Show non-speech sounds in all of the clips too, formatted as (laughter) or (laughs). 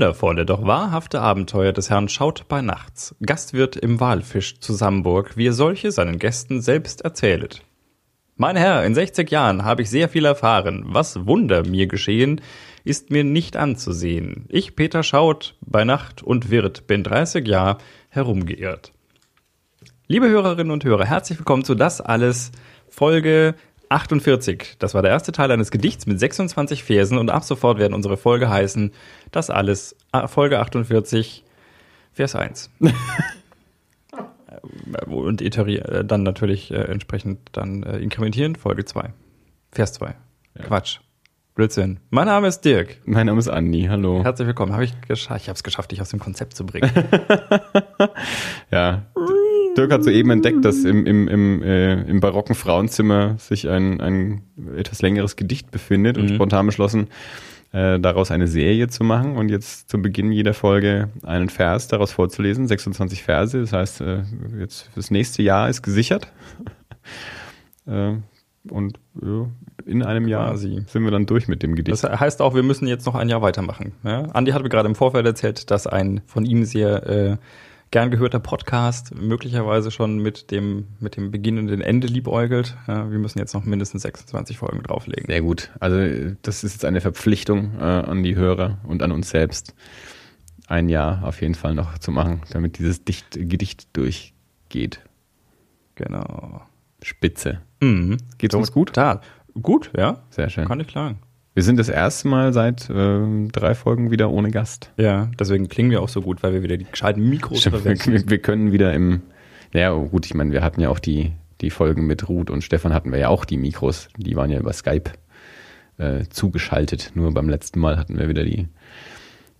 Wundervolle, doch wahrhafte Abenteuer des Herrn Schaut bei Nachts, Gastwirt im Walfisch zu Samburg, wie er solche seinen Gästen selbst erzählet. Mein Herr, in 60 Jahren habe ich sehr viel erfahren. Was Wunder mir geschehen, ist mir nicht anzusehen. Ich, Peter Schaut, bei Nacht und Wirt, bin 30 Jahre herumgeirrt. Liebe Hörerinnen und Hörer, herzlich willkommen zu Das Alles, Folge 48. Das war der erste Teil eines Gedichts mit 26 Versen und ab sofort werden unsere Folge heißen Das alles ah, Folge 48 Vers 1. (laughs) und iterieren, äh, dann natürlich äh, entsprechend dann äh, inkrementieren Folge 2. Vers 2. Ja. Quatsch. Blödsinn. Mein Name ist Dirk. Mein Name ist Andi. Hallo. Herzlich willkommen. Habe ich geschafft. Ich habe es geschafft, dich aus dem Konzept zu bringen. (laughs) ja. Dirk hat soeben entdeckt, dass im, im, im, äh, im barocken Frauenzimmer sich ein, ein etwas längeres Gedicht befindet und mhm. spontan beschlossen, äh, daraus eine Serie zu machen und jetzt zu Beginn jeder Folge einen Vers daraus vorzulesen, 26 Verse. Das heißt, äh, jetzt fürs nächste Jahr ist gesichert. (laughs) äh, und ja, in einem Jahr Quasi. sind wir dann durch mit dem Gedicht. Das heißt auch, wir müssen jetzt noch ein Jahr weitermachen. Ja? Andi hat mir gerade im Vorfeld erzählt, dass ein von ihm sehr äh, gern gehörter Podcast möglicherweise schon mit dem, mit dem Beginn und dem Ende liebäugelt. Wir müssen jetzt noch mindestens 26 Folgen drauflegen. Sehr gut. Also das ist jetzt eine Verpflichtung äh, an die Hörer und an uns selbst, ein Jahr auf jeden Fall noch zu machen, damit dieses Dicht Gedicht durchgeht. Genau. Spitze. Mhm. Geht's uns gut? Total. Gut, ja. Sehr schön. Kann ich klagen. Wir sind das erste Mal seit äh, drei Folgen wieder ohne Gast. Ja, deswegen klingen wir auch so gut, weil wir wieder die gescheiten Mikros Stimmt, verwenden. Wir, wir, können wieder im, ja gut, ich meine, wir hatten ja auch die, die Folgen mit Ruth und Stefan hatten wir ja auch die Mikros, die waren ja über Skype äh, zugeschaltet. Nur beim letzten Mal hatten wir wieder die,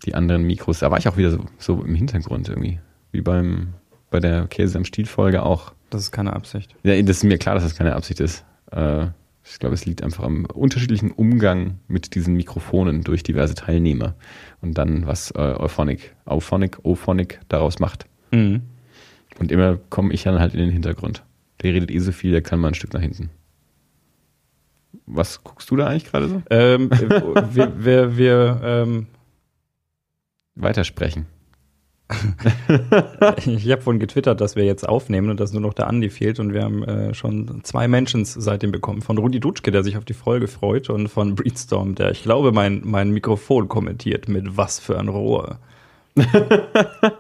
die anderen Mikros. Da war ich auch wieder so, so im Hintergrund irgendwie. Wie beim, bei der Käse am Stiel Folge auch. Das ist keine Absicht. Ja, das ist mir klar, dass das keine Absicht ist. Äh, ich glaube, es liegt einfach am unterschiedlichen Umgang mit diesen Mikrofonen durch diverse Teilnehmer und dann, was äh, Euphonic, Auphonic, Ophonic daraus macht. Mhm. Und immer komme ich dann halt in den Hintergrund. Der redet eh so viel, der kann mal ein Stück nach hinten. Was guckst du da eigentlich gerade so? Ähm, wir, wir, wir ähm weitersprechen. (laughs) ich habe vorhin getwittert, dass wir jetzt aufnehmen und dass nur noch der Andi fehlt und wir haben äh, schon zwei Mentions seitdem bekommen. Von Rudi Dutschke, der sich auf die Folge freut und von Breedstorm, der, ich glaube, mein, mein Mikrofon kommentiert mit was für ein Rohr. (laughs) ja,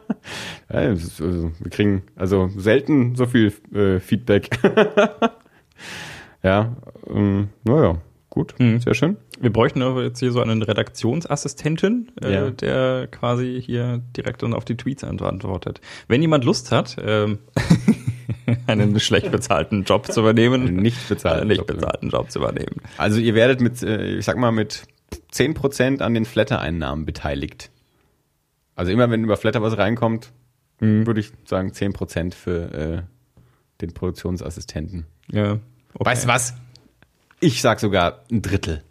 also, wir kriegen also selten so viel äh, Feedback. (laughs) ja, ähm, naja. Gut, mhm. sehr schön. Wir bräuchten aber jetzt hier so einen Redaktionsassistenten, äh, ja. der quasi hier direkt dann auf die Tweets antwortet. Wenn jemand Lust hat, ähm, (laughs) einen schlecht bezahlten Job zu übernehmen, nicht bezahlten, nicht bezahlten Job zu übernehmen. Also ihr werdet mit, äh, ich sag mal, mit 10% an den Flatter-Einnahmen beteiligt. Also immer wenn über Flatter was reinkommt, mhm. würde ich sagen 10% für äh, den Produktionsassistenten. Ja. Okay. Weißt du was? Ich sag sogar ein Drittel.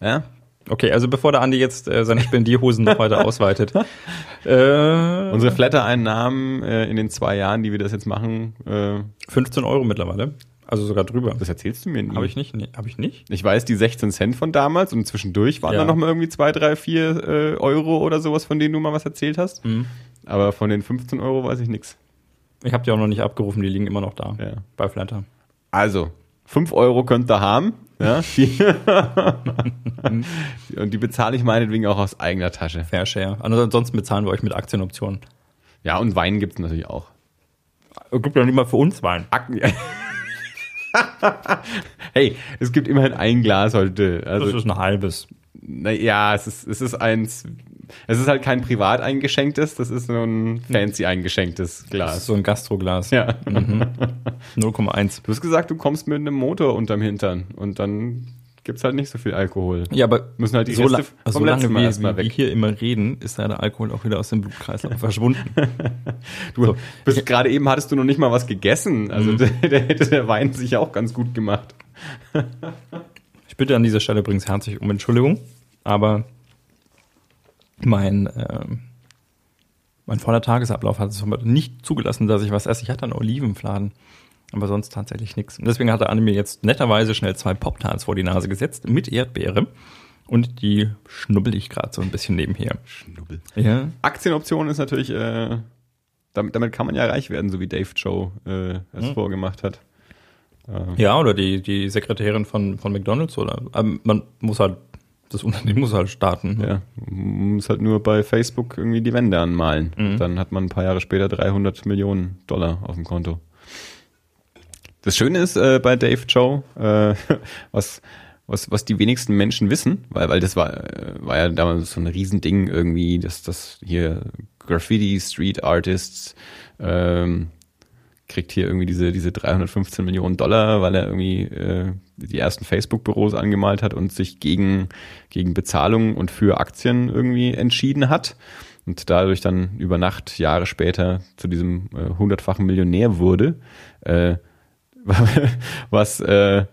Ja? Okay, also bevor der Andi jetzt äh, seine Spendierhosen noch weiter ausweitet. (laughs) Äh, Unsere Flatter-Einnahmen äh, in den zwei Jahren, die wir das jetzt machen. Äh, 15 Euro mittlerweile. Also sogar drüber. Das erzählst du mir nie. Habe ich nicht? Nee, Habe ich nicht? Ich weiß die 16 Cent von damals und zwischendurch waren ja. da noch mal irgendwie zwei, drei, vier äh, Euro oder sowas, von denen du mal was erzählt hast. Mhm. Aber von den 15 Euro weiß ich nichts. Ich habe die auch noch nicht abgerufen, die liegen immer noch da. Ja. Bei Flatter. Also, 5 Euro könnt ihr haben. Ja, die (laughs) und die bezahle ich meinetwegen auch aus eigener Tasche. Fair Share. Ansonsten bezahlen wir euch mit Aktienoptionen. Ja, und Wein gibt es natürlich auch. Es gibt ja nicht mal für uns Wein. hey, es gibt immerhin ein Glas heute. Also, das ist ein halbes. Naja, es ist, es ist eins es ist halt kein privat eingeschenktes, das ist so ein fancy eingeschenktes Glas. Das ist so ein Gastroglas. Ja. Mhm. (laughs) 0,1. Du hast gesagt, du kommst mit einem Motor unterm Hintern und dann gibt es halt nicht so viel Alkohol. Ja, aber müssen halt die so Reste vom lange Mal wie, wie wir hier immer reden, ist da der Alkohol auch wieder aus dem Blutkreislauf (laughs) verschwunden. du so. bist gerade eben hattest du noch nicht mal was gegessen, also mhm. (laughs) der, der hätte der Wein sich auch ganz gut gemacht. ich bitte an dieser Stelle übrigens herzlich um Entschuldigung, aber mein, äh, mein voller Tagesablauf hat es nicht zugelassen, dass ich was esse. Ich hatte einen Olivenfladen, aber sonst tatsächlich nichts. Und deswegen hatte Anne mir jetzt netterweise schnell zwei Pop-Tarts vor die Nase gesetzt mit Erdbeere. Und die schnubbel ich gerade so ein bisschen nebenher. Schnubbel. Ja. Aktienoptionen ist natürlich, äh, damit, damit kann man ja reich werden, so wie Dave Joe äh, es Hm. vorgemacht hat. Ja, oder die, die Sekretärin von, von McDonalds oder ähm, man muss halt, das Unternehmen muss halt starten. Ja, man muss halt nur bei Facebook irgendwie die Wände anmalen. Mhm. Dann hat man ein paar Jahre später 300 Millionen Dollar auf dem Konto. Das Schöne ist äh, bei Dave Joe, äh, (laughs) was, was, was die wenigsten Menschen wissen, weil, weil das war, äh, war ja damals so ein Riesending irgendwie, dass das hier Graffiti, Street Artists, ähm, kriegt hier irgendwie diese, diese 315 Millionen Dollar, weil er irgendwie äh, die ersten Facebook-Büros angemalt hat und sich gegen, gegen Bezahlung und für Aktien irgendwie entschieden hat und dadurch dann über Nacht, Jahre später, zu diesem äh, hundertfachen Millionär wurde. Äh, (laughs) was, äh,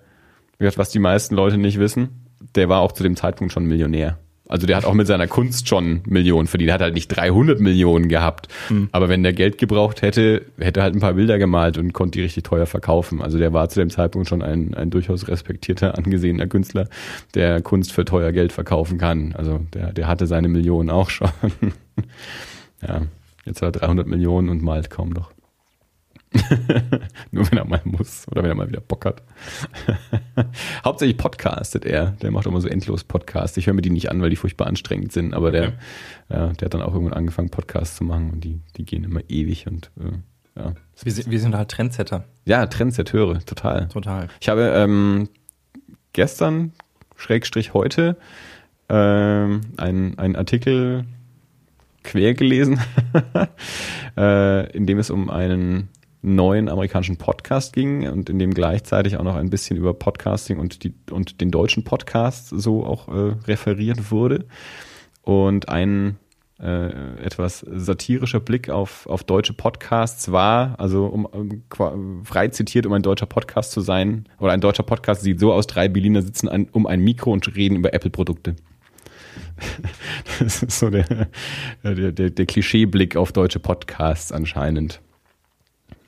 was die meisten Leute nicht wissen, der war auch zu dem Zeitpunkt schon Millionär. Also der hat auch mit seiner Kunst schon Millionen verdient. Er hat halt nicht 300 Millionen gehabt. Aber wenn der Geld gebraucht hätte, hätte er halt ein paar Bilder gemalt und konnte die richtig teuer verkaufen. Also der war zu dem Zeitpunkt schon ein, ein durchaus respektierter, (laughs) angesehener Künstler, der Kunst für teuer Geld verkaufen kann. Also der, der hatte seine Millionen auch schon. (laughs) ja, jetzt hat er 300 Millionen und malt kaum noch. (laughs) Nur wenn er mal muss oder wenn er mal wieder Bock hat. (laughs) Hauptsächlich podcastet er. Der macht immer so endlos Podcasts. Ich höre mir die nicht an, weil die furchtbar anstrengend sind, aber der, ja, der hat dann auch irgendwann angefangen, Podcasts zu machen und die, die gehen immer ewig und äh, ja. Wir, sind- wir sind halt Trendsetter, Ja, Trendsetteure, total. total. Ich habe ähm, gestern, Schrägstrich heute, ähm, einen, einen Artikel quer gelesen, (laughs) äh, in dem es um einen neuen amerikanischen Podcast ging und in dem gleichzeitig auch noch ein bisschen über Podcasting und, die, und den deutschen Podcast so auch äh, referiert wurde. Und ein äh, etwas satirischer Blick auf, auf deutsche Podcasts war, also um, um frei zitiert, um ein deutscher Podcast zu sein, oder ein deutscher Podcast sieht so aus, drei Berliner sitzen an, um ein Mikro und reden über Apple-Produkte. (laughs) Das ist so der, der, der, der Klischeeblick auf deutsche Podcasts anscheinend.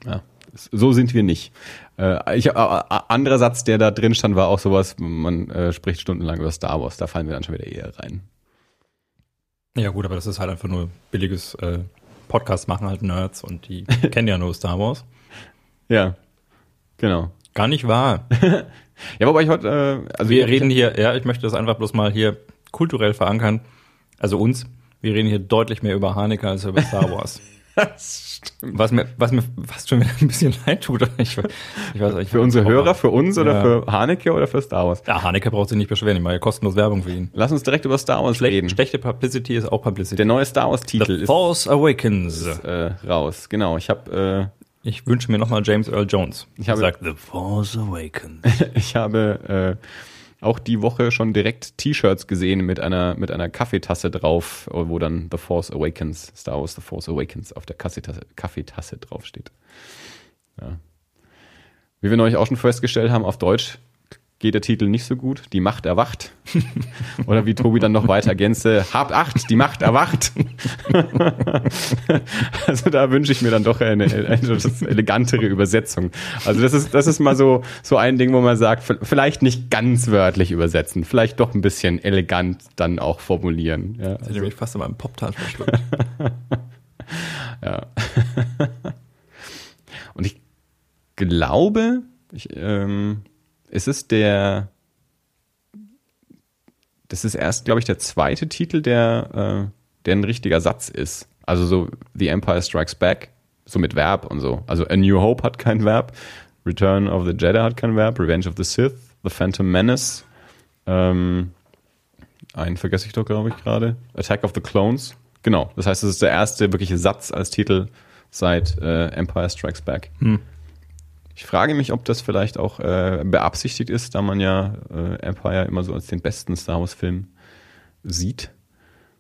Ja, so sind wir nicht. Äh, ich, äh, äh, anderer Satz, der da drin stand, war auch sowas, man äh, spricht stundenlang über Star Wars, da fallen wir dann schon wieder eher rein. Ja gut, aber das ist halt einfach nur billiges äh, Podcast machen halt Nerds und die (laughs) kennen ja nur Star Wars. Ja, genau. Gar nicht wahr. (laughs) Ja, wobei ich heute, äh, also Wir reden hier, ja, ich möchte das einfach bloß mal hier kulturell verankern. Also uns, wir reden hier deutlich mehr über Haneke als über Star (laughs) Wars. Das stimmt. Was mir, was mir fast schon wieder ein bisschen (laughs) leid tut. Ich, weiß- ich weiß, ich Für unsere Hörer, für uns oder Ja. für Haneke oder für Star Wars? Ja, Haneke braucht sich nicht beschweren, ich mache ja kostenlos Werbung für ihn. Lass uns direkt über Star Wars Schle reden. schlechte Publicity ist auch Publicity. Der neue Star Wars Titel The ist Force Awakens. äh, raus. Genau, ich habe Ich wünsche mir nochmal James Earl Jones. Ich habe- sagt The Force Awakens. äh, (laughs) ich habe äh, auch die Woche schon direkt T-Shirts gesehen mit einer mit einer Kaffeetasse drauf, wo dann The Force Awakens, Star Wars The Force Awakens auf der Kaffeetasse, Kaffeetasse draufsteht. Ja. Wie wir neulich auch schon festgestellt haben, auf Deutsch geht der Titel nicht so gut. Die Macht erwacht. (laughs) Oder wie Tobi dann noch weiter ergänzte, habt acht, die Macht erwacht. (laughs) also da wünsche ich mir dann doch eine, eine elegantere Übersetzung. Also das ist, das ist mal so, so ein Ding, wo man sagt, vielleicht nicht ganz wörtlich übersetzen, vielleicht doch ein bisschen elegant dann auch formulieren. Ja, Ich hätte mich fast in meinem Pop-Tart verschluckt. (laughs) ja. Und ich glaube, ich, ähm, es ist der, das ist erst, glaube ich, der zweite Titel, der, äh, der ein richtiger Satz ist. Also so The Empire Strikes Back, so mit Verb und so. Also A New Hope hat kein Verb, Return of the Jedi hat kein Verb, Revenge of the Sith, The Phantom Menace, ähm, einen vergesse ich doch, glaube ich, gerade. Attack of the Clones. Genau. Das heißt, es ist der erste wirkliche Satz als Titel seit äh, Empire Strikes Back. Hm. Ich frage mich, ob das vielleicht auch äh, beabsichtigt ist, da man ja äh, Empire immer so als den besten Star Wars-Film sieht,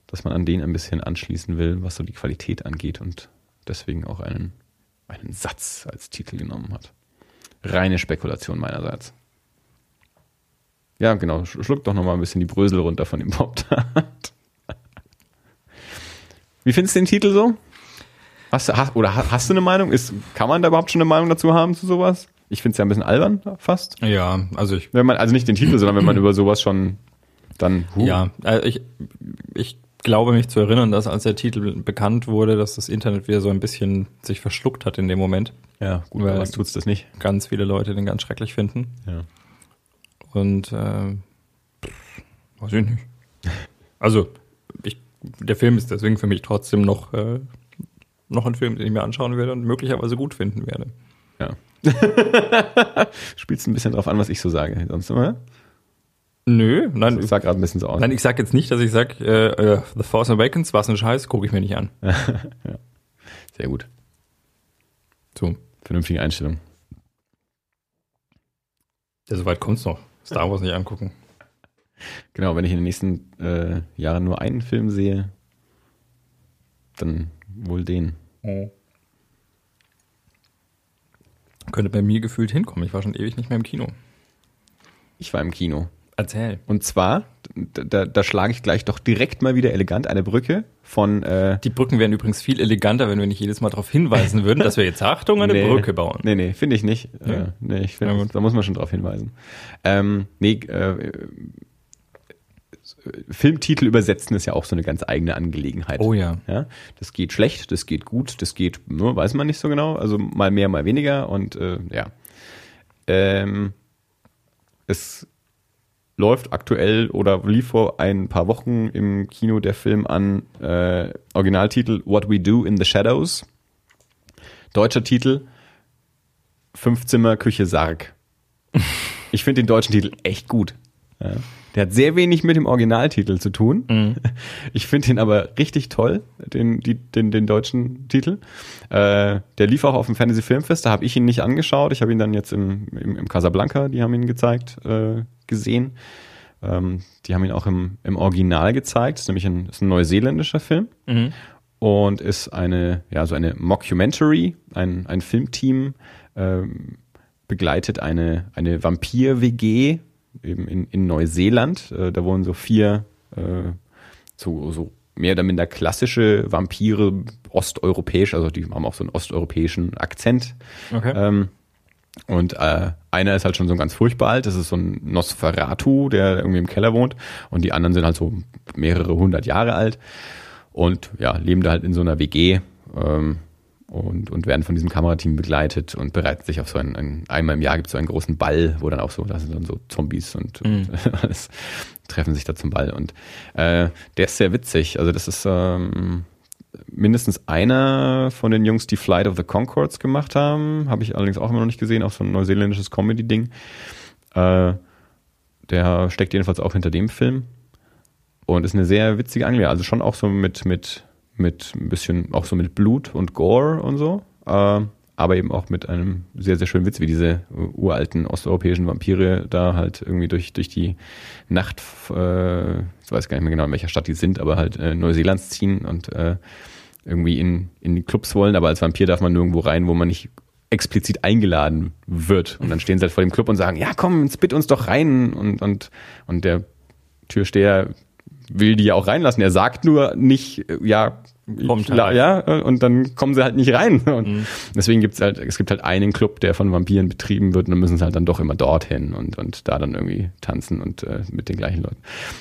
dass man an den ein bisschen anschließen will, was so die Qualität angeht und deswegen auch einen, einen Satz als Titel genommen hat. Reine Spekulation meinerseits. Ja, genau. Sch- Schluck doch noch mal ein bisschen die Brösel runter von dem Pop-Tart. (laughs) Wie findest du den Titel so? Hast, hast, oder ha- hast du eine Meinung? Ist, kann man da überhaupt schon eine Meinung dazu haben zu sowas? Ich finde es ja ein bisschen albern fast. Ja, also ich, Wenn man, also nicht den Titel, sondern wenn man (clears throat) über sowas schon dann huh. Ja, also ich, ich glaube mich zu erinnern, dass als der Titel bekannt wurde, dass das Internet wieder so ein bisschen sich verschluckt hat in dem Moment. Ja, gut, weil was tut's das nicht? Ganz viele Leute den ganz schrecklich finden. Ja. Und äh, weiß ich nicht. Also, ich, der Film ist deswegen für mich trotzdem noch, äh, noch ein Film, den ich mir anschauen werde und möglicherweise gut finden werde. Ja. (laughs) Spielst ein bisschen drauf an, was ich so sage, sonst immer? Nö, nein. Ich sag gerade ein bisschen so aus. Nein, ich sag jetzt nicht, dass ich sag, äh, äh, The Force Awakens, was ein Scheiß, gucke ich mir nicht an. (laughs) ja. Sehr gut. So. Vernünftige Einstellung. Ja, soweit kommt's noch. Star Wars nicht angucken. Genau, wenn ich in den nächsten äh, Jahren nur einen Film sehe, dann wohl den. Oh. Könnte bei mir gefühlt hinkommen. Ich war schon ewig nicht mehr im Kino. Ich war im Kino. Erzähl. Und zwar, da, da schlage ich gleich doch direkt mal wieder elegant eine Brücke von. Äh Die Brücken wären übrigens viel eleganter, wenn wir nicht jedes Mal darauf hinweisen würden, dass wir jetzt Achtung eine (laughs) nee, Brücke bauen. Nee, nee, finde ich nicht. Ja. Äh, nee, ich finde, da muss man schon darauf hinweisen. Ähm, nee, äh, Filmtitel übersetzen ist ja auch so eine ganz eigene Angelegenheit. Oh ja. ja. Das geht schlecht, das geht gut, das geht, nur weiß man nicht so genau. Also mal mehr, mal weniger und äh, ja. Ähm, es läuft aktuell oder lief vor ein paar Wochen im Kino der Film an. Äh, Originaltitel What We Do in the Shadows. Deutscher Titel Fünfzimmer Küche Sarg. (laughs) Ich finde den deutschen Titel echt gut. Ja. Der hat sehr wenig mit dem Originaltitel zu tun. Mhm. (laughs) Ich finde ihn aber richtig toll, den, die, den, den deutschen Titel. Äh, der lief auch auf dem Fantasy Filmfest, da habe ich ihn nicht angeschaut. Ich habe ihn dann jetzt im, im, im Casablanca, die haben ihn gezeigt, äh, gesehen. Ähm, die haben ihn auch im, im Original gezeigt. Das ist nämlich ein, ist ein neuseeländischer Film. Mhm. Und ist eine, ja, so eine Mockumentary, ein, ein Filmteam, ähm, begleitet eine, eine Vampir-WG eben in, in Neuseeland. Äh, da wohnen so vier äh, so, so mehr oder minder klassische Vampire, osteuropäisch, also die haben auch so einen osteuropäischen Akzent. Okay. Ähm, und äh, einer ist halt schon so ganz furchtbar alt, das ist so ein Nosferatu, der irgendwie im Keller wohnt. Und die anderen sind halt so mehrere hundert Jahre alt und ja, leben da halt in so einer WG. Ähm, und, und werden von diesem Kamerateam begleitet und bereiten sich auf so einen, einen einmal im Jahr gibt es so einen großen Ball, wo dann auch so, da sind dann so Zombies und, mhm. und (laughs) alles treffen sich da zum Ball. Und äh, der ist sehr witzig. Also das ist ähm, mindestens einer von den Jungs, die Flight of the Concords gemacht haben. Habe ich allerdings auch immer noch nicht gesehen, auch so ein neuseeländisches Comedy-Ding. Äh, der steckt jedenfalls auch hinter dem Film. Und ist eine sehr witzige Angelegenheit. Also schon auch so mit, mit mit ein bisschen auch so mit Blut und Gore und so, äh, aber eben auch mit einem sehr, sehr schönen Witz, wie diese uralten osteuropäischen Vampire da halt irgendwie durch, durch die Nacht, äh, ich weiß gar nicht mehr genau, in welcher Stadt die sind, aber halt äh, Neuseelands ziehen und äh, irgendwie in, in die Clubs wollen, aber als Vampir darf man nirgendwo rein, wo man nicht explizit eingeladen wird. Und dann stehen sie halt vor dem Club und sagen, ja komm, spit uns doch rein und, und, und der Türsteher will die ja auch reinlassen. Er sagt nur nicht, ja, Kommt halt. ja, und dann kommen sie halt nicht rein. (laughs) Und mhm. deswegen gibt's halt, es gibt halt einen Club, der von Vampiren betrieben wird und dann müssen sie halt dann doch immer dorthin und, und da dann irgendwie tanzen und äh, mit den gleichen Leuten.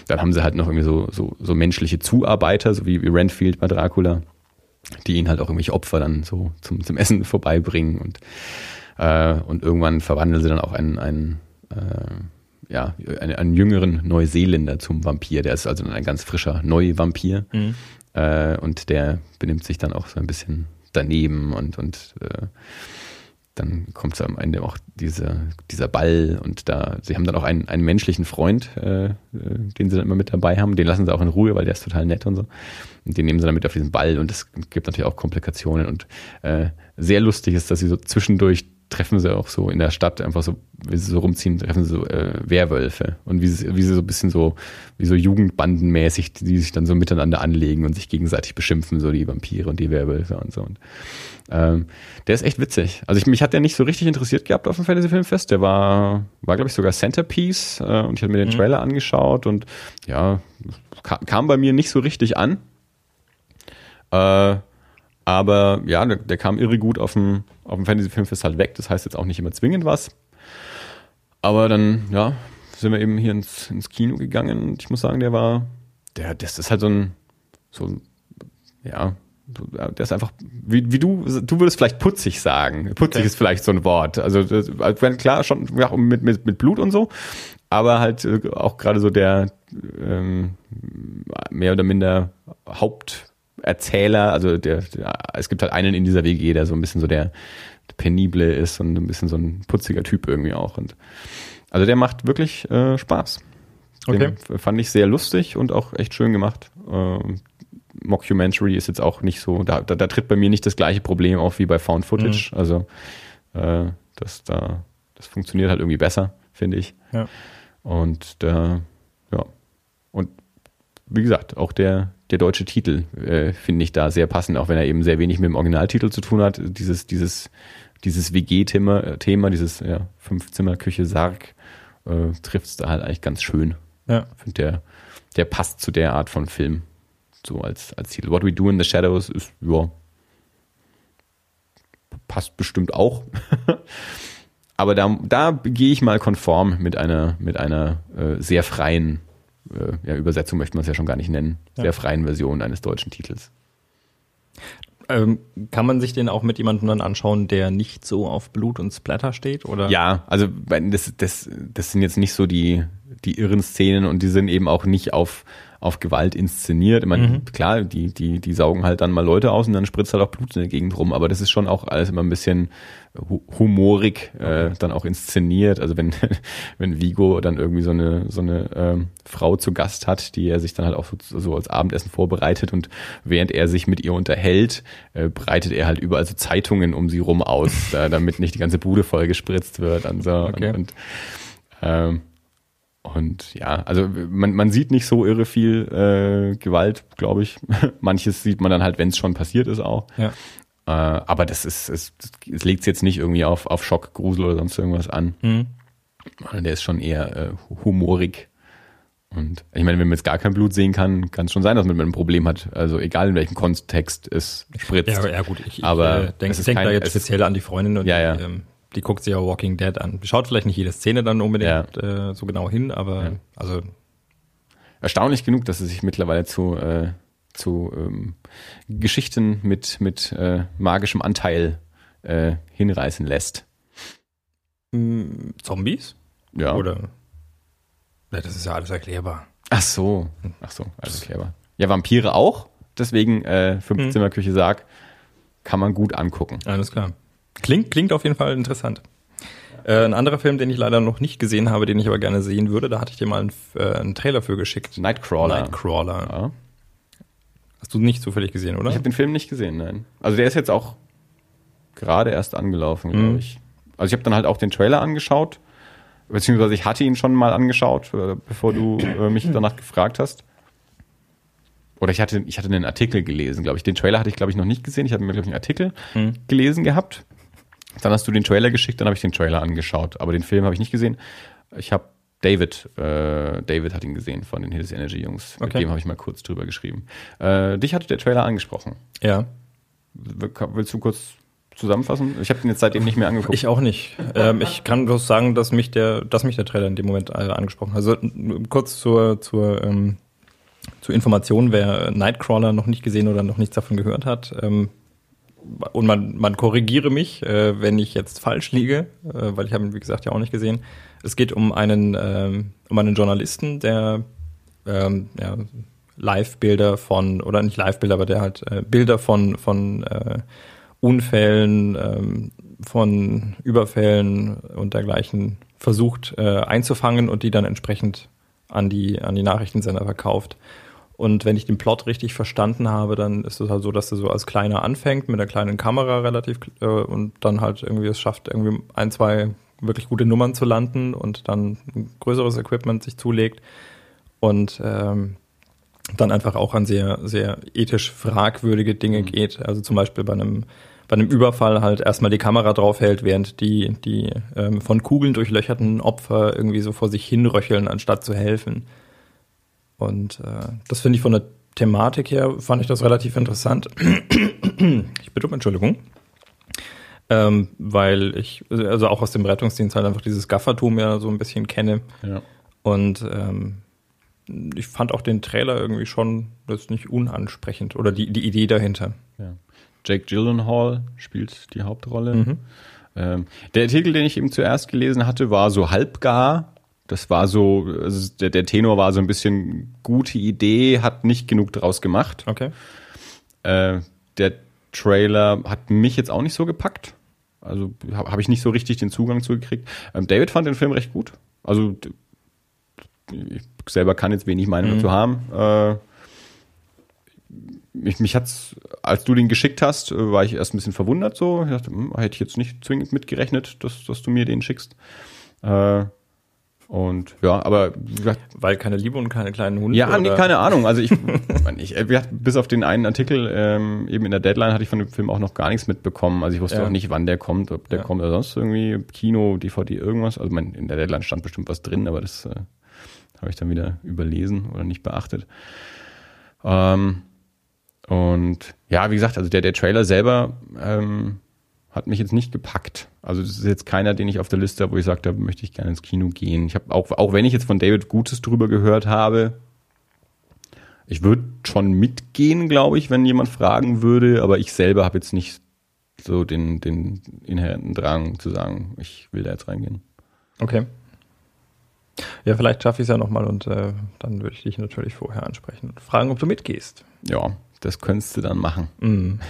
Dann haben sie halt noch irgendwie so, so, so menschliche Zuarbeiter, so wie, wie Renfield bei Dracula, die ihnen halt auch irgendwelche Opfer dann so zum, zum Essen vorbeibringen und, äh, und irgendwann verwandeln sie dann auch einen, einen äh, ja, einen, einen jüngeren Neuseeländer zum Vampir. Der ist also ein ganz frischer Neuvampir. Mhm. Äh, und der benimmt sich dann auch so ein bisschen daneben und, und äh, dann kommt am Ende auch diese, dieser Ball und da, sie haben dann auch einen, einen menschlichen Freund, äh, den sie dann immer mit dabei haben, den lassen sie auch in Ruhe, weil der ist total nett und so. Und den nehmen sie dann mit auf diesen Ball und es gibt natürlich auch Komplikationen und äh, sehr lustig ist, dass sie so zwischendurch treffen sie auch so in der Stadt einfach so, wie sie so rumziehen, treffen sie so äh, Werwölfe und wie sie, wie sie so ein bisschen so, wie so Jugendbandenmäßig, die sich dann so miteinander anlegen und sich gegenseitig beschimpfen, so die Vampire und die Werwölfe und so. Und, ähm, der ist echt witzig. Also ich, mich hat der nicht so richtig interessiert gehabt auf dem Fantasy Filmfest. Der war, war glaube ich sogar Centerpiece äh, und ich habe mir den mhm. Trailer angeschaut und ja, kam, kam bei mir nicht so richtig an. Äh, aber ja, der, der, kam irre gut auf dem, auf dem Fantasy Filmfest halt weg. Das heißt jetzt auch nicht immer zwingend was. Aber dann, ja, sind wir eben hier ins, ins Kino gegangen und ich muss sagen, der war, der, das ist halt so ein, so ein, ja, der ist einfach, wie, wie du, du würdest vielleicht putzig sagen. Putzig okay. ist vielleicht so ein Wort. Also, das, also klar, schon ja, mit, mit, mit Blut und so, aber halt äh, auch gerade so der ähm, mehr oder minder Haupterzähler, also der, der, es gibt halt einen in dieser WG, der so ein bisschen so der, der penible ist und ein bisschen so ein putziger Typ irgendwie auch. Und also der macht wirklich äh, Spaß. Den okay. fand ich sehr lustig und auch echt schön gemacht. Ähm, Mockumentary ist jetzt auch nicht so, da, da, da, tritt bei mir nicht das gleiche Problem auf wie bei Found Footage. Mhm. Also äh, das da, das funktioniert halt irgendwie besser, finde ich. Ja. Und da, ja. Und wie gesagt, auch der, der deutsche Titel äh, finde ich da sehr passend, auch wenn er eben sehr wenig mit dem Originaltitel zu tun hat. Dieses, dieses, dieses WG-Thema, äh, Thema, dieses ja, Fünf-Zimmer-Küche Sarg, äh, trifft es da halt eigentlich ganz schön. Ja. Finde, der, der passt zu der Art von Film. So als, als Titel. What We Do in the Shadows ist, ja, passt bestimmt auch. (laughs) Aber da, da gehe ich mal konform mit einer, mit einer äh, sehr freien, äh, ja, Übersetzung möchte man es ja schon gar nicht nennen, sehr freien Version eines deutschen Titels. Ähm, kann man sich den auch mit jemandem dann anschauen, der nicht so auf Blut und Splatter steht? Oder? Ja, also das, das, das sind jetzt nicht so die, die irren Szenen und die sind eben auch nicht auf, auf Gewalt inszeniert. Ich meine, mhm. klar, die, die, die saugen halt dann mal Leute aus und dann spritzt halt auch Blut in der Gegend rum, aber das ist schon auch alles immer ein bisschen humorig äh, dann auch inszeniert. Also wenn, (laughs) wenn Vigo dann irgendwie so eine, so eine ähm, Frau zu Gast hat, die er sich dann halt auch so, so als Abendessen vorbereitet und während er sich mit ihr unterhält, äh, breitet er halt überall so Zeitungen um sie rum aus, (laughs) äh, damit nicht die ganze Bude voll gespritzt wird. Und, so. okay. und, und ähm, und ja, also man, man sieht nicht so irre viel äh, Gewalt, glaube ich. (laughs) Manches sieht man dann halt, wenn es schon passiert ist auch. Ja. Äh, aber das ist, es, es legt jetzt nicht irgendwie auf, auf Schock, Grusel oder sonst irgendwas an. Mhm. Der ist schon eher äh, humorig. Und ich meine, wenn man jetzt gar kein Blut sehen kann, kann es schon sein, dass man ein Problem hat. Also egal in welchem Kontext es spritzt. Ja, ja gut, ich, aber ich äh, denke denk da jetzt speziell an die Freundin und ja, ja. Die, ähm, die guckt sich ja Walking Dead an. Schaut vielleicht nicht jede Szene dann unbedingt ja. äh, so genau hin, aber ja. also erstaunlich genug, dass es sich mittlerweile zu äh, zu ähm, Geschichten mit mit äh, magischem Anteil äh, hinreißen lässt. Mm, Zombies? Ja. Oder? Ja, das ist ja alles erklärbar. Ach so, ach so, alles erklärbar. Ja, Vampire auch. Deswegen äh, Fünfzimmerküche hm. Kann man gut angucken. Alles klar. Klingt, klingt auf jeden Fall interessant. Äh, ein anderer Film, den ich leider noch nicht gesehen habe, den ich aber gerne sehen würde, da hatte ich dir mal einen, äh, einen Trailer für geschickt. Nightcrawler. Nightcrawler. Ja. Hast du nicht zufällig gesehen, oder? Ich habe den Film nicht gesehen, nein. Also der ist jetzt auch gerade erst angelaufen, glaube mhm. ich. Also ich habe dann halt auch den Trailer angeschaut, beziehungsweise ich hatte ihn schon mal angeschaut, äh, bevor du äh, mich danach gefragt hast. Oder ich hatte, ich hatte einen Artikel gelesen, glaube ich. Den Trailer hatte ich, glaube ich, noch nicht gesehen. Ich hatte mir, glaube ich, einen Artikel mhm. gelesen gehabt. Dann hast du den Trailer geschickt, dann habe ich den Trailer angeschaut. Aber den Film habe ich nicht gesehen. Ich habe David, äh, David hat ihn gesehen von den Hills Energy Jungs. Okay. Mit dem habe ich mal kurz drüber geschrieben. Äh, dich hatte der Trailer angesprochen. Ja. Willst du kurz zusammenfassen? Ich habe den jetzt seitdem nicht mehr angeguckt. Ich auch nicht. Ähm, ich kann bloß sagen, dass mich der, dass mich der Trailer in dem Moment äh, angesprochen hat. Also kurz zur, zur ähm, zur Information, wer Nightcrawler noch nicht gesehen oder noch nichts davon gehört hat, ähm, und man, man korrigiere mich, äh, wenn ich jetzt falsch liege, äh, weil ich habe ihn, wie gesagt, ja auch nicht gesehen. Es geht um einen, ähm, um einen Journalisten, der ähm, ja, Live-Bilder von, oder nicht Live-Bilder, aber der halt äh, Bilder von, von äh, Unfällen, ähm, von Überfällen und dergleichen versucht äh, einzufangen und die dann entsprechend an die, an die Nachrichtensender verkauft. Und wenn ich den Plot richtig verstanden habe, dann ist es halt so, dass er so als kleiner anfängt mit einer kleinen Kamera relativ äh, und dann halt irgendwie es schafft, irgendwie ein, zwei wirklich gute Nummern zu landen und dann ein größeres Equipment sich zulegt und ähm, dann einfach auch an sehr, sehr ethisch fragwürdige Dinge mhm. geht. Also zum Beispiel bei einem bei einem Überfall halt erstmal die Kamera draufhält, während die, die ähm, von Kugeln durchlöcherten Opfer irgendwie so vor sich hinröcheln, anstatt zu helfen. Und äh, das finde ich von der Thematik her, fand ich das relativ interessant. (clears throat) ich bitte um Entschuldigung. Ähm, weil ich, also auch aus dem Rettungsdienst halt einfach dieses Gaffertum ja so ein bisschen kenne. Ja. Und ähm, ich fand auch den Trailer irgendwie schon das ist nicht unansprechend oder die, die Idee dahinter. Ja. Jake Gyllenhaal spielt die Hauptrolle. Mhm. Ähm, der Artikel, den ich eben zuerst gelesen hatte, war so halbgar. Das war so, also der, der Tenor war so ein bisschen gute Idee, hat nicht genug draus gemacht. Okay. Äh, der Trailer hat mich jetzt auch nicht so gepackt. Also habe hab ich nicht so richtig den Zugang zugekriegt. Ähm, David fand den Film recht gut. Also ich selber kann jetzt wenig Meinung mhm. dazu haben. Äh, mich, mich hat's, als du den geschickt hast, äh, war ich erst ein bisschen verwundert so. Ich dachte, hm, hätte ich jetzt nicht zwingend mitgerechnet, dass, dass du mir den schickst. Äh, und ja, aber weil keine Liebe und keine kleinen Hunde. Ja, nee, keine Ahnung. Also ich, (laughs) ich wir hatten, bis auf den einen Artikel ähm, eben in der Deadline hatte ich von dem Film auch noch gar nichts mitbekommen. Also ich wusste ja. auch nicht, wann der kommt, ob der ja. kommt oder sonst irgendwie Kino, DVD, irgendwas. Also mein, in der Deadline stand bestimmt was drin, aber das äh, habe ich dann wieder überlesen oder nicht beachtet. Ähm, und ja, wie gesagt, also der, der Trailer selber ähm, hat mich jetzt nicht gepackt. Also das ist jetzt keiner, den ich auf der Liste habe, wo ich sage, da möchte ich gerne ins Kino gehen. Ich habe auch, auch wenn ich jetzt von David Gutes drüber gehört habe, ich würde schon mitgehen, glaube ich, wenn jemand fragen würde, aber ich selber habe jetzt nicht so den, den inhärenten Drang zu sagen, ich will da jetzt reingehen. Okay. Ja, vielleicht schaffe ich es ja nochmal und äh, dann würde ich dich natürlich vorher ansprechen und fragen, ob du mitgehst. Ja, das könntest du dann machen. Mhm.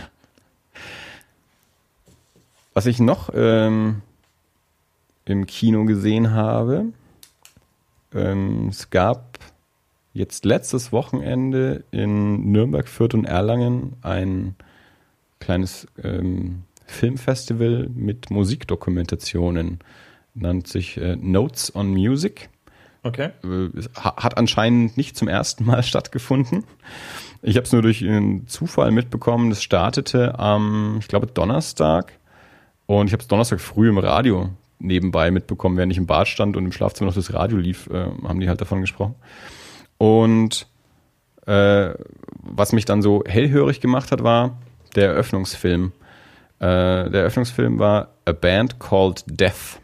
Was ich noch ähm, im Kino gesehen habe, ähm, es gab jetzt letztes Wochenende in Nürnberg, Fürth und Erlangen ein kleines ähm, Filmfestival mit Musikdokumentationen. Nennt sich äh, Notes on Music. Okay. Äh, hat anscheinend nicht zum ersten Mal (laughs) stattgefunden. Ich habe es nur durch einen Zufall mitbekommen. Das startete am, ich glaube, Donnerstag. Und ich habe es Donnerstag früh im Radio nebenbei mitbekommen, während ich im Bad stand und im Schlafzimmer noch das Radio lief, äh, haben die halt davon gesprochen. Und äh, was mich dann so hellhörig gemacht hat, war der Eröffnungsfilm. Äh, der Eröffnungsfilm war A Band Called Death.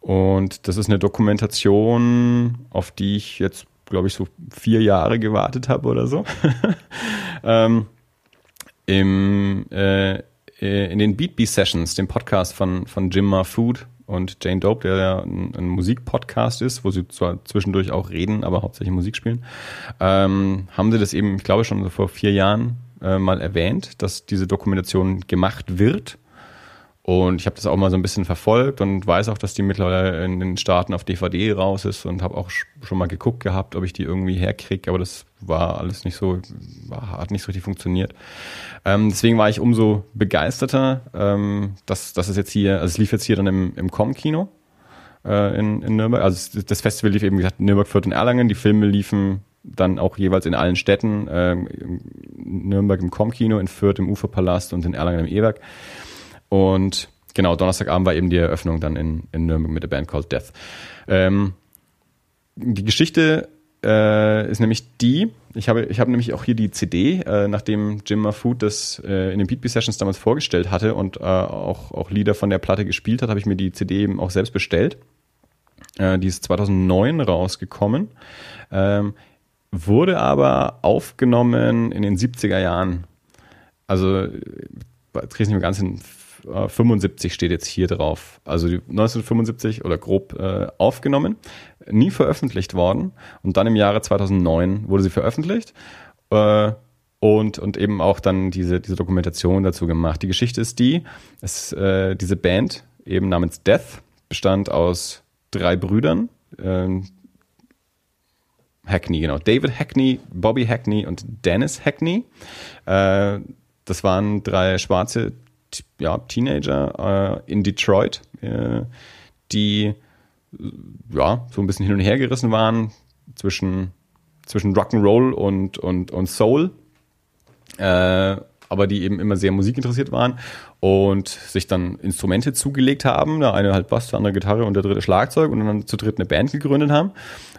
Und das ist eine Dokumentation, auf die ich jetzt, glaube ich, so vier Jahre gewartet habe oder so. (laughs) ähm, im, äh, in den Beat Bee Sessions, dem Podcast von, von Jim Food und Jane Dope, der ja ein, ein Musikpodcast ist, wo sie zwar zwischendurch auch reden, aber hauptsächlich Musik spielen, ähm, haben sie das eben, ich glaube schon so vor vier Jahren äh, mal erwähnt, dass diese Dokumentation gemacht wird und ich habe das auch mal so ein bisschen verfolgt und weiß auch, dass die mittlerweile in den Staaten auf DVD raus ist und habe auch schon mal geguckt gehabt, ob ich die irgendwie herkriege, aber das war alles nicht so, hat nicht so richtig funktioniert. Ähm, deswegen war ich umso begeisterter, ähm, dass, dass es jetzt hier, also es lief jetzt hier dann im, im Com-Kino äh, in, in Nürnberg. Also das Festival lief eben, wie gesagt, Nürnberg, Fürth und Erlangen. Die Filme liefen dann auch jeweils in allen Städten, ähm, in Nürnberg im Com-Kino, in Fürth im Uferpalast und in Erlangen im E-Werk. Und genau, Donnerstagabend war eben die Eröffnung dann in, in Nürnberg mit der Band Called Death. Ähm, die Geschichte äh, ist nämlich die, ich habe, ich habe nämlich auch hier die CD, äh, nachdem Jim Mafood das äh, in den Beatbeat Sessions damals vorgestellt hatte und äh, auch, auch Lieder von der Platte gespielt hat, habe ich mir die CD eben auch selbst bestellt. Äh, die ist 2009 rausgekommen, ähm, wurde aber aufgenommen in den 70er Jahren. Also, äh, ich kriege nicht mehr ganz hin, 75 steht jetzt hier drauf. Also 1975 oder grob äh, aufgenommen, nie veröffentlicht worden. Und dann im Jahre 2009 wurde sie veröffentlicht. Äh, und, und eben auch dann diese, diese Dokumentation dazu gemacht. Die Geschichte ist die, es, äh, diese Band, eben namens Death, bestand aus drei Brüdern. Äh, Hackney, genau. David Hackney, Bobby Hackney und Dennis Hackney. Äh, das waren drei schwarze ja, Teenager äh, in Detroit, äh, die ja, so ein bisschen hin und her gerissen waren zwischen, zwischen Rock'n'Roll und, und, und Soul. Äh, aber die eben immer sehr musikinteressiert waren und sich dann Instrumente zugelegt haben. Der eine halt Bass, der andere Gitarre und der dritte Schlagzeug und dann zu dritt eine Band gegründet haben.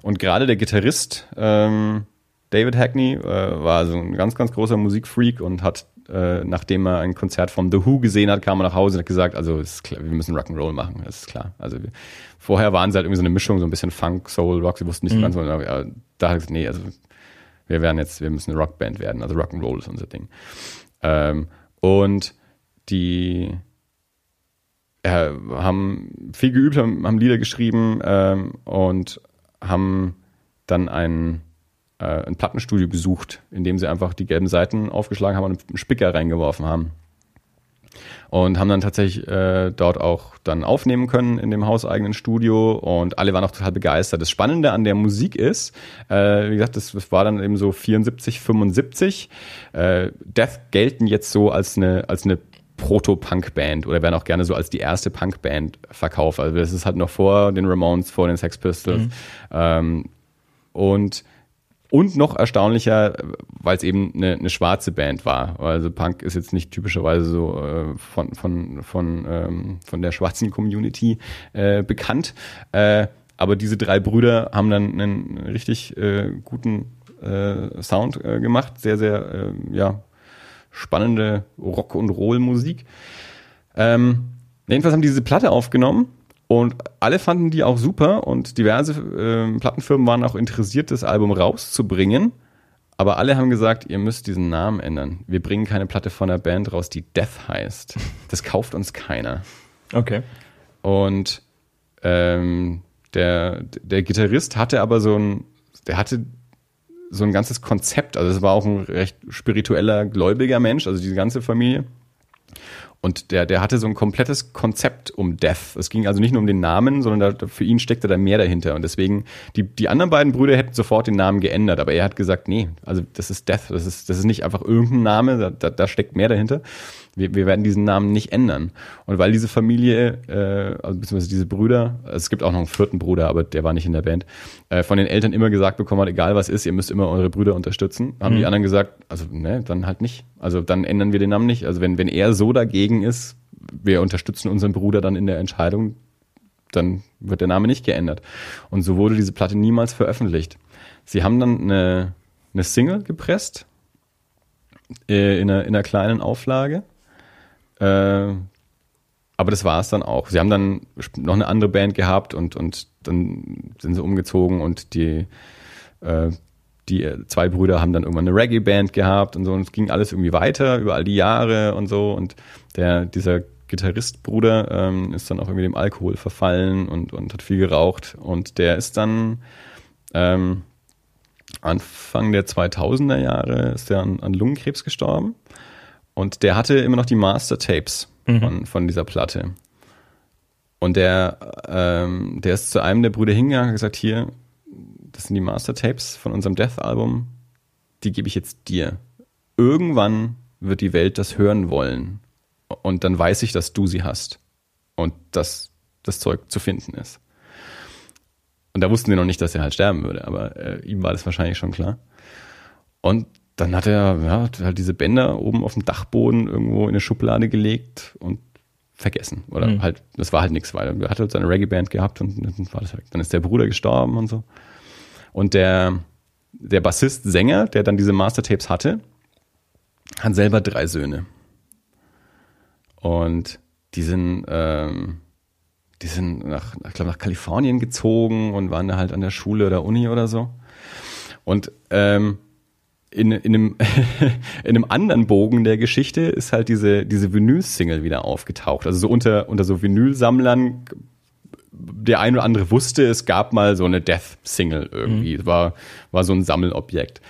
Und gerade der Gitarrist ähm, David Hackney äh, war so ein ganz, ganz großer Musikfreak und hat äh, nachdem er ein Konzert vom The Who gesehen hat, kam er nach Hause und hat gesagt, also klar, wir müssen Rock'n'Roll machen, das ist klar. Also wir, vorher waren sie halt irgendwie so eine Mischung, so ein bisschen Funk, Soul, Rock, sie wussten nicht mhm. ganz, aber ja, da hat er gesagt, nee, also wir werden jetzt, wir müssen eine Rockband werden, also Rock'n'Roll ist unser Ding. Ähm, und die äh, haben viel geübt, haben, haben Lieder geschrieben ähm, und haben dann ein, äh, ein Plattenstudio besucht, in dem sie einfach die gelben Seiten aufgeschlagen haben und einen Spicker reingeworfen haben. Und haben dann tatsächlich äh, dort auch dann aufnehmen können in dem hauseigenen Studio und alle waren auch total begeistert. Das Spannende an der Musik ist, äh, wie gesagt, das, das war dann eben so 74, 75. Äh, Death gelten jetzt so als eine, als eine Proto-Punk-Band oder werden auch gerne so als die erste Punk-Band verkauft. Also das ist halt noch vor den Ramones, vor den Sex Pistols. Mhm. Ähm, und und noch erstaunlicher, weil es eben eine, eine, schwarze Band war. Also Punk ist jetzt nicht typischerweise so äh, von, von, von, ähm, von der schwarzen Community äh, bekannt. Äh, aber diese drei Brüder haben dann einen richtig äh, guten äh, Sound äh, gemacht. Sehr, sehr, äh, ja, spannende Rock- und Roll-Musik. Ähm, jedenfalls haben die diese Platte aufgenommen und alle fanden die auch super und diverse äh, Plattenfirmen waren auch interessiert, das Album rauszubringen. Aber alle haben gesagt, ihr müsst diesen Namen ändern. Wir bringen keine Platte von einer Band raus, die Death heißt. Das kauft uns keiner. Okay. Und ähm, der, der Gitarrist hatte aber so ein, der hatte so ein ganzes Konzept. Also es war auch ein recht spiritueller, gläubiger Mensch, also diese ganze Familie. Und der, der hatte so ein komplettes Konzept um Death. Es ging also nicht nur um den Namen, sondern da, für ihn steckte da mehr dahinter. Und deswegen, die, die anderen beiden Brüder hätten sofort den Namen geändert, aber er hat gesagt, nee, also das ist Death, das ist, das ist nicht einfach irgendein Name, da, da steckt mehr dahinter wir, wir werden diesen Namen nicht ändern. Und weil diese Familie, äh, also beziehungsweise diese Brüder, also es gibt auch noch einen vierten Bruder, aber der war nicht in der Band, äh, von den Eltern immer gesagt bekommen hat, egal was ist, ihr müsst immer eure Brüder unterstützen, haben mhm. die anderen gesagt, also ne, dann halt nicht. Also dann ändern wir den Namen nicht. Also wenn, wenn er so dagegen ist, wir unterstützen unseren Bruder dann in der Entscheidung, dann wird der Name nicht geändert. Und so wurde diese Platte niemals veröffentlicht. Sie haben dann eine, eine Single gepresst äh, in, einer, in einer kleinen Auflage äh, aber das war es dann auch. Sie haben dann noch eine andere Band gehabt und, und dann sind sie umgezogen und die, äh, die zwei Brüder haben dann irgendwann eine Reggae-Band gehabt und so und es ging alles irgendwie weiter über all die Jahre und so und der, dieser Gitarristbruder ähm, ist dann auch irgendwie dem Alkohol verfallen und, und hat viel geraucht und der ist dann ähm, Anfang der 2000er Jahre ist der an, an Lungenkrebs gestorben und der hatte immer noch die Master-Tapes mhm. von, von dieser Platte. Und der, ähm, der ist zu einem der Brüder hingegangen und gesagt, hier, das sind die Master-Tapes von unserem Death-Album, die gebe ich jetzt dir. Irgendwann wird die Welt das hören wollen. Und dann weiß ich, dass du sie hast. Und dass das Zeug zu finden ist. Und da wussten sie noch nicht, dass er halt sterben würde, aber äh, ihm war das wahrscheinlich schon klar. Und dann hat er ja, halt diese Bänder oben auf dem Dachboden irgendwo in eine Schublade gelegt und vergessen. Oder mhm. halt, das war halt nichts weiter. Er hat halt seine Reggae-Band gehabt und dann war das weg. Dann ist der Bruder gestorben und so. Und der, der Bassist, Sänger, der dann diese Mastertapes hatte, hat selber drei Söhne. Und die sind, ähm, die sind nach, ich glaube, nach Kalifornien gezogen und waren da halt an der Schule oder Uni oder so. Und ähm, in, in, einem, (laughs) in einem anderen Bogen der Geschichte ist halt diese, diese Vinyl-Single wieder aufgetaucht. Also so unter, unter so Vinyl-Sammlern, der ein oder andere wusste, es gab mal so eine Death-Single irgendwie. Mhm. War, war so ein Sammelobjekt.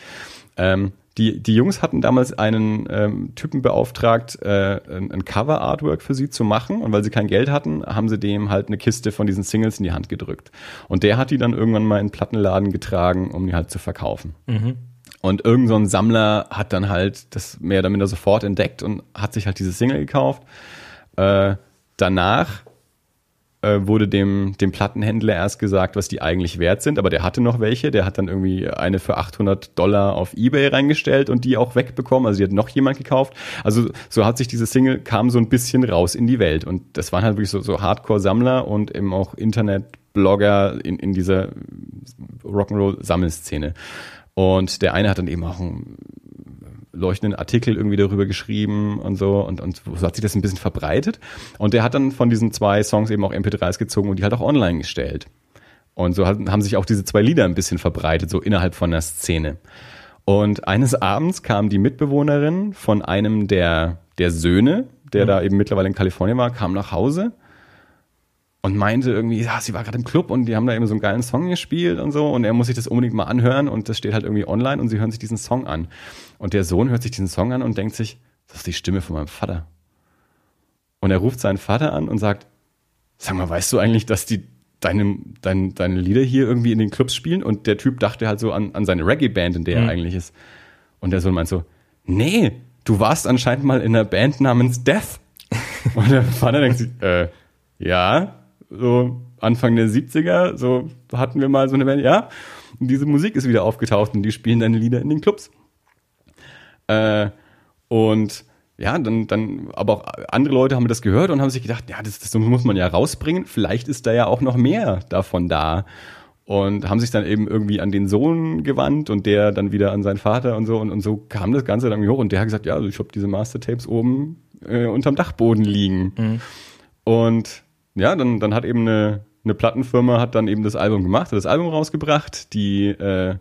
Ähm, die, die Jungs hatten damals einen ähm, Typen beauftragt, äh, ein, ein Cover-Artwork für sie zu machen. Und weil sie kein Geld hatten, haben sie dem halt eine Kiste von diesen Singles in die Hand gedrückt. Und der hat die dann irgendwann mal in den Plattenladen getragen, um die halt zu verkaufen. Mhm. Und irgend so ein Sammler hat dann halt das mehr oder minder sofort entdeckt und hat sich halt diese Single gekauft. Äh, danach äh, wurde dem, dem Plattenhändler erst gesagt, was die eigentlich wert sind, aber der hatte noch welche. Der hat dann irgendwie eine für 800 Dollar auf Ebay reingestellt und die auch wegbekommen. Also die hat noch jemand gekauft. Also so hat sich diese Single, kam so ein bisschen raus in die Welt. Und das waren halt wirklich so, so Hardcore-Sammler und eben auch Internet-Blogger in, in dieser Rock'n'Roll-Sammelszene. Und der eine hat dann eben auch ein leuchtenden Artikel irgendwie darüber geschrieben und so und, und so hat sich das ein bisschen verbreitet. Und der hat dann von diesen zwei Songs eben auch MP3s gezogen und die halt auch online gestellt. Und so haben sich auch diese zwei Lieder ein bisschen verbreitet, so innerhalb von der Szene. Und eines Abends kam die Mitbewohnerin von einem der, der Söhne, der mhm. da eben mittlerweile in Kalifornien war, kam nach Hause und meinte irgendwie, ja, sie war gerade im Club und die haben da eben so einen geilen Song gespielt und so und er muss sich das unbedingt mal anhören und das steht halt irgendwie online und sie hören sich diesen Song an. Und der Sohn hört sich diesen Song an und denkt sich, das ist die Stimme von meinem Vater. Und er ruft seinen Vater an und sagt, sag mal, weißt du eigentlich, dass die deine, deine, deine Lieder hier irgendwie in den Clubs spielen? Und der Typ dachte halt so an, an seine Reggae-Band, in der mhm. er eigentlich ist. Und der Sohn meint so, nee, du warst anscheinend mal in einer Band namens Death. (laughs) und der Vater denkt sich, äh, ja, so Anfang der 70er, so hatten wir mal so eine Band, ja. Und diese Musik ist wieder aufgetaucht und die spielen deine Lieder in den Clubs. Äh, und ja, dann, dann, aber auch andere Leute haben das gehört und haben sich gedacht, ja, das, das muss man ja rausbringen. Vielleicht ist da ja auch noch mehr davon da. Und haben sich dann eben irgendwie an den Sohn gewandt und der dann wieder an seinen Vater und so. Und, und so kam das Ganze dann hoch. Und der hat gesagt, ja, also ich habe diese Mastertapes oben äh, unterm Dachboden liegen. Mhm. Und ja, dann, dann hat eben eine, eine Plattenfirma hat dann eben das Album gemacht, hat das Album rausgebracht. Die, äh,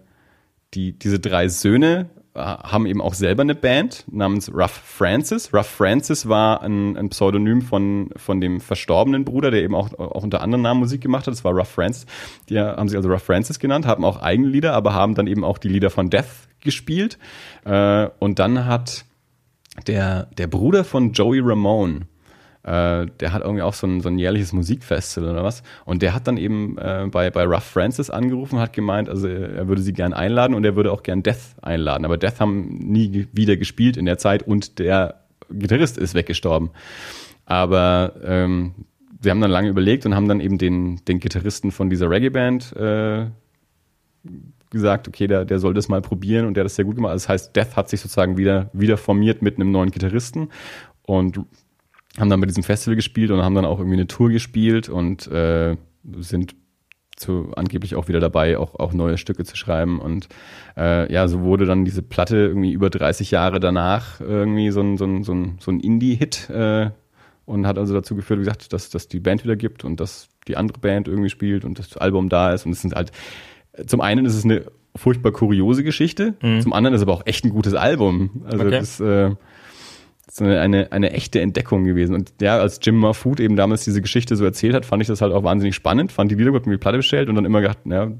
die, diese drei Söhne äh, haben eben auch selber eine Band namens Ruff Francis. Ruff Francis war ein, ein, Pseudonym von, von dem verstorbenen Bruder, der eben auch, auch unter anderem Namen Musik gemacht hat. Das war Ruff Francis. Die haben sich also Ruff Francis genannt, haben auch eigene Lieder, aber haben dann eben auch die Lieder von Death gespielt. Äh, und dann hat der, der Bruder von Joey Ramone, äh, der hat irgendwie auch so ein, so ein jährliches Musikfestival oder was. Und der hat dann eben äh, bei, bei Ruff Francis angerufen, hat gemeint, also er würde sie gern einladen und er würde auch gern Death einladen. Aber Death haben nie wieder gespielt in der Zeit und der Gitarrist ist weggestorben. Aber ähm, sie haben dann lange überlegt und haben dann eben den, den Gitarristen von dieser Reggae-Band äh, gesagt, okay, der, der soll das mal probieren und der hat das sehr gut gemacht. Also das heißt, Death hat sich sozusagen wieder, wieder formiert mit einem neuen Gitarristen und haben dann bei diesem Festival gespielt und haben dann auch irgendwie eine Tour gespielt und äh, sind zu, angeblich auch wieder dabei, auch, auch neue Stücke zu schreiben. Und äh, ja, so wurde dann diese Platte irgendwie über 30 Jahre danach irgendwie so ein, so ein, so ein, so ein Indie-Hit äh, und hat also dazu geführt, wie gesagt, dass, dass die Band wieder gibt und dass die andere Band irgendwie spielt und das Album da ist. Und es sind halt, zum einen ist es eine furchtbar kuriose Geschichte, mhm. zum anderen ist es aber auch echt ein gutes Album. Also okay. das äh, so eine, eine, eine echte Entdeckung gewesen. Und ja, als Jim Marfood eben damals diese Geschichte so erzählt hat, fand ich das halt auch wahnsinnig spannend, fand die Lieder, mir Platte bestellt und dann immer gedacht, ja,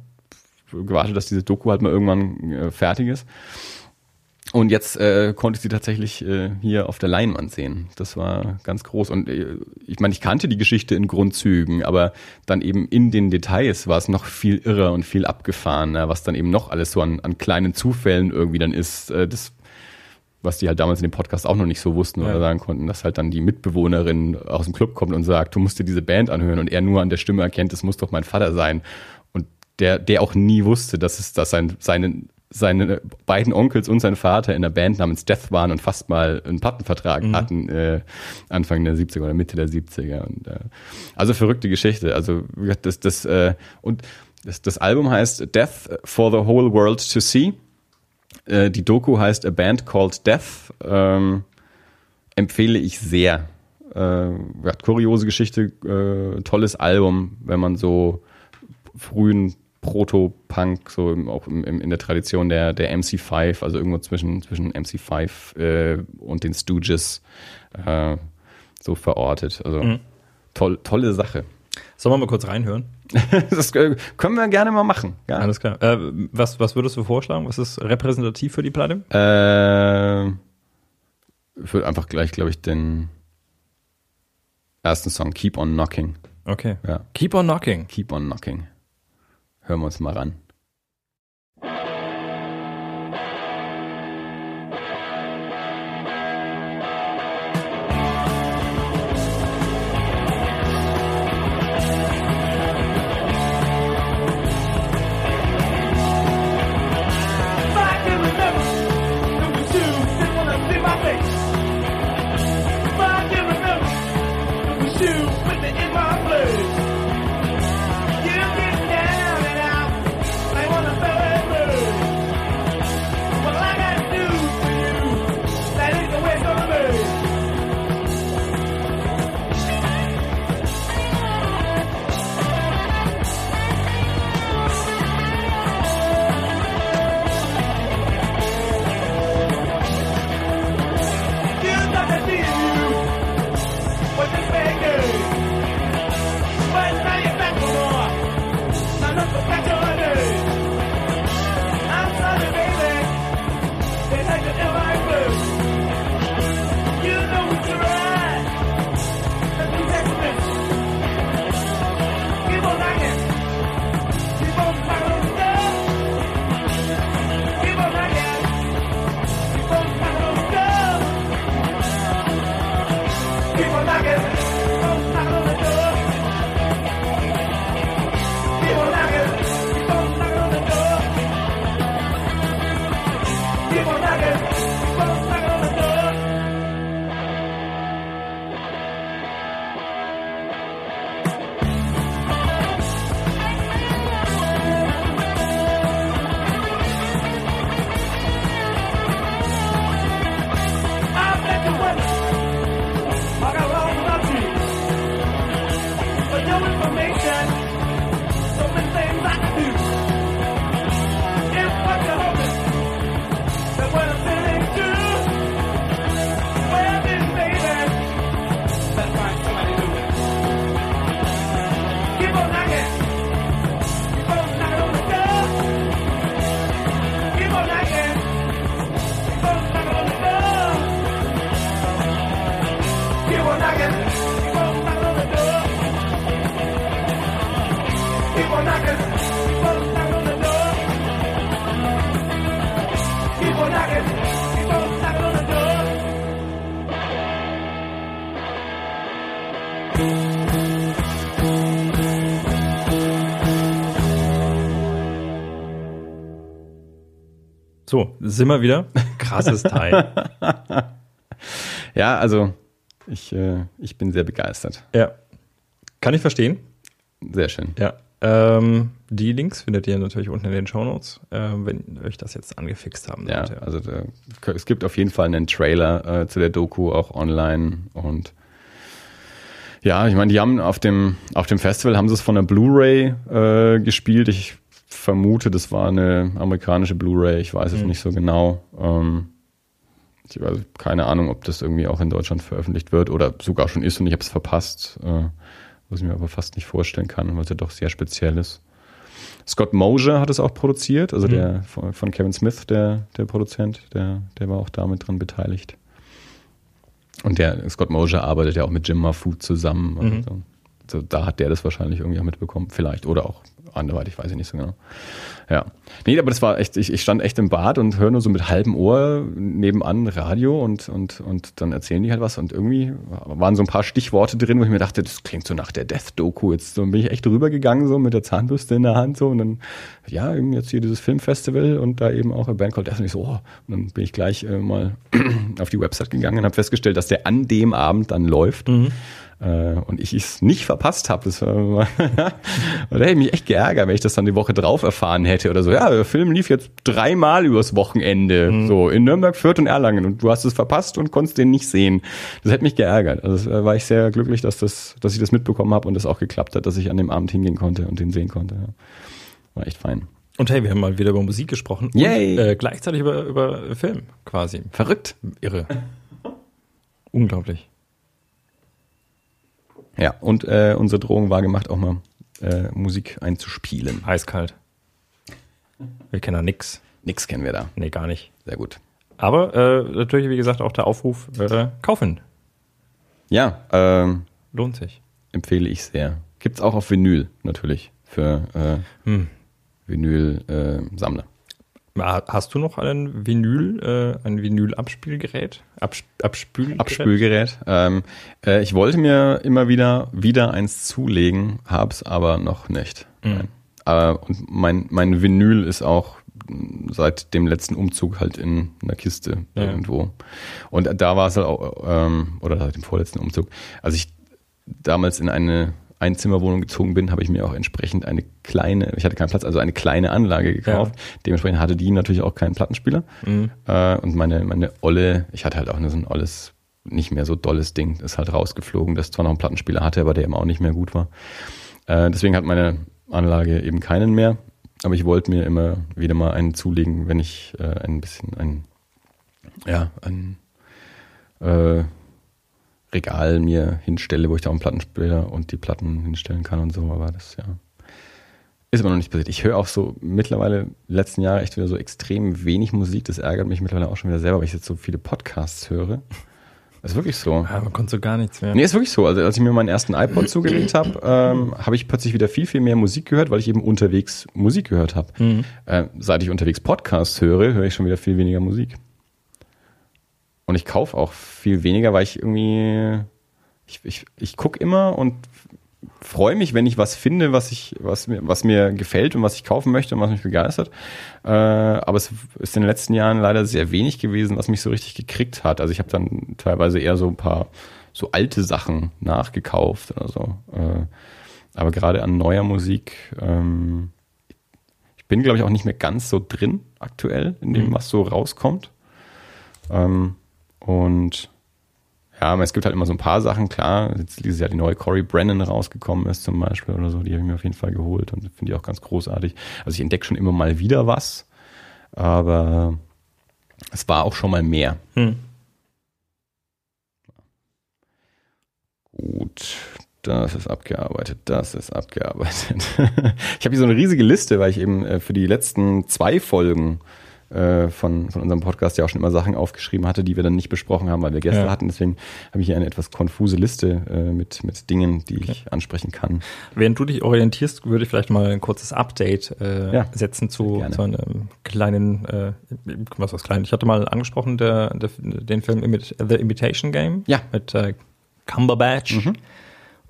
gewartet, dass diese Doku halt mal irgendwann äh, fertig ist. Und jetzt äh, konnte ich sie tatsächlich äh, hier auf der Leinwand sehen. Das war ganz groß. Und äh, ich meine, ich kannte die Geschichte in Grundzügen, aber dann eben in den Details war es noch viel irrer und viel abgefahrener, was dann eben noch alles so an, an kleinen Zufällen irgendwie dann ist. Äh, das was die halt damals in dem Podcast auch noch nicht so wussten oder ja. sagen konnten, dass halt dann die Mitbewohnerin aus dem Club kommt und sagt, du musst dir diese Band anhören und er nur an der Stimme erkennt, es muss doch mein Vater sein. Und der, der auch nie wusste, dass es, dass sein, seine, seine beiden Onkels und sein Vater in einer Band namens Death waren und fast mal einen Plattenvertrag mhm. hatten, äh, Anfang der 70er oder Mitte der 70er. Und, äh, also verrückte Geschichte. Also das, das, äh, und das, das Album heißt Death for the Whole World to See. Äh, die Doku heißt A Band Called Death. Ähm, empfehle ich sehr. Äh, hat kuriose Geschichte, äh, tolles Album, wenn man so frühen Proto-Punk, so im, auch im, im, in der Tradition der, der MC5, also irgendwo zwischen, zwischen MC5 äh, und den Stooges äh, so verortet. Also mhm. toll, tolle Sache. Sollen wir mal kurz reinhören? (laughs) das können wir gerne mal machen. Ja. Alles klar. Äh, was, was würdest du vorschlagen? Was ist repräsentativ für die Platte? Äh, ich würde einfach gleich, glaube ich, den ersten Song Keep on Knocking. Okay. Ja. Keep on Knocking. Keep on Knocking. Hören wir uns mal ran. Sind wir wieder. (laughs) Krasses Teil. ja, also ich, äh, ich bin sehr begeistert. Ja. Kann ich verstehen. Sehr schön. Ja. Ähm, die Links findet ihr natürlich unten in den Shownotes, äh, wenn euch das jetzt angefixt haben sollte. Ja, also da, es gibt auf jeden Fall einen Trailer äh, zu der Doku auch online und ja, ich meine, die haben auf dem, auf dem Festival haben sie es von der Blu-ray äh, gespielt. Ich vermute, das war eine amerikanische Blu-ray, ich weiß es mhm. nicht so genau. Ähm, ich habe keine Ahnung, ob das irgendwie auch in Deutschland veröffentlicht wird oder sogar schon ist und ich habe es verpasst, äh, was ich mir aber fast nicht vorstellen kann, weil es ja doch sehr speziell ist. Scott Mosier hat es auch produziert, also mhm. der von Kevin Smith, der, der Produzent, der, der war auch damit dran beteiligt. Und der Scott Mosier arbeitet ja auch mit Jim Mahfood zusammen. Mhm. Also, also, da hat der das wahrscheinlich irgendwie auch mitbekommen, vielleicht. Oder auch anderweitig, weiß ich nicht so genau. Ja. Nee, aber das war echt, ich, ich stand echt im Bad und höre nur so mit halbem Ohr nebenan Radio und, und, und dann erzählen die halt was und irgendwie waren so ein paar Stichworte drin, wo ich mir dachte, das klingt so nach der Death-Doku. Jetzt so bin ich echt rübergegangen, so mit der Zahnbürste in der Hand so und dann, ja, eben jetzt hier dieses Filmfestival und da eben auch eine Band called Death und ich so, oh, und dann bin ich gleich äh, mal (clears throat) auf die Website gegangen und habe festgestellt, dass der an dem Abend dann läuft. Mhm äh, und ich es nicht verpasst habe. Das war, (laughs) da hätte ich mich echt geärgert, wenn ich das dann die Woche drauf erfahren hätte oder so. Ja, der Film lief jetzt dreimal übers Wochenende, mhm. so in Nürnberg, Fürth und Erlangen und du hast es verpasst und konntest den nicht sehen. Das hätte mich geärgert. Also war ich sehr glücklich, dass das, dass ich das mitbekommen habe und das auch geklappt hat, dass ich an dem Abend hingehen konnte und den sehen konnte. Ja. War echt fein. Und hey, wir haben mal wieder über Musik gesprochen. Yay! Und, äh, gleichzeitig über, über Film quasi. Verrückt. Irre. Unglaublich. Ja, und äh, unsere Drohung war gemacht, auch mal äh, Musik einzuspielen. Eiskalt. Wir kennen da nix. Nix kennen wir da. Nee, gar nicht. Sehr gut. Aber äh, natürlich, wie gesagt, auch der Aufruf, äh, kaufen. Ja, ähm, lohnt sich. Empfehle ich sehr. Gibt's auch auf Vinyl natürlich für äh, hm. Vinyl-Sammler. Hast du noch einen Vinyl, äh, ein Vinyl-Abspielgerät? Absp Abspülgerät? Abspülgerät. Ähm, äh, ich wollte mir immer wieder wieder eins zulegen, hab's aber noch nicht. Mhm. Äh, und mein, mein Vinyl ist auch seit dem letzten Umzug halt in einer Kiste ja. irgendwo. Und da war es halt auch, ähm, oder seit dem vorletzten Umzug, als ich damals in eine Einzimmerwohnung gezogen bin, habe ich mir auch entsprechend eine kleine, ich hatte keinen Platz, also eine kleine Anlage gekauft. Ja. Dementsprechend hatte die natürlich auch keinen Plattenspieler. Mhm. Äh, und meine, meine Olle, ich hatte halt auch nur so ein olles, nicht mehr so dolles Ding, ist halt rausgeflogen, das zwar noch einen Plattenspieler hatte, aber der eben auch nicht mehr gut war. Äh, deswegen hat meine Anlage eben keinen mehr. Aber ich wollte mir immer wieder mal einen zulegen, wenn ich äh, ein bisschen ein, ja, ein äh, Regal mir hinstelle, wo ich da einen Plattenspieler und die Platten hinstellen kann und so, aber das ja ist immer noch nicht passiert. Ich höre auch so mittlerweile letzten Jahre echt wieder so extrem wenig Musik. Das ärgert mich mittlerweile auch schon wieder selber, weil ich jetzt so viele Podcasts höre. Das ist wirklich so. Ja, man konnte so gar nichts mehr. Nee, ist wirklich so. Also als ich mir meinen ersten iPod zugelegt habe, ähm, habe ich plötzlich wieder viel, viel mehr Musik gehört, weil ich eben unterwegs Musik gehört habe. Mhm. Äh, seit ich unterwegs Podcasts höre, höre ich schon wieder viel weniger Musik. Und ich kaufe auch viel weniger, weil ich irgendwie, ich, ich, ich gucke immer und freue mich, wenn ich was finde, was ich, was mir, was mir gefällt und was ich kaufen möchte und was mich begeistert. Äh, aber es ist in den letzten Jahren leider sehr wenig gewesen, was mich so richtig gekriegt hat. Also ich habe dann teilweise eher so ein paar so alte Sachen nachgekauft oder so. Äh, aber gerade an neuer Musik, ähm, ich bin glaube ich auch nicht mehr ganz so drin aktuell in dem, mhm. was so rauskommt. Ähm, und ja, es gibt halt immer so ein paar Sachen, klar. Jetzt dieses Jahr die neue Cory Brennan rausgekommen ist zum Beispiel oder so, die habe ich mir auf jeden Fall geholt und finde ich auch ganz großartig. Also ich entdecke schon immer mal wieder was, aber es war auch schon mal mehr. Hm. Gut, das ist abgearbeitet, das ist abgearbeitet. (laughs) ich habe hier so eine riesige Liste, weil ich eben äh, für die letzten zwei Folgen äh, von, von unserem Podcast ja auch schon immer Sachen aufgeschrieben hatte, die wir dann nicht besprochen haben, weil wir Gäste ja. hatten. Deswegen habe ich hier eine etwas konfuse Liste äh, mit, mit Dingen, die okay. ich ansprechen kann. Während du dich orientierst, würde ich vielleicht mal ein kurzes Update äh, ja, setzen zu, zu einem kleinen, äh, was was klein. Ich hatte mal angesprochen, der, der, den Film The Imitation Game ja. mit äh, Cumberbatch. Mhm.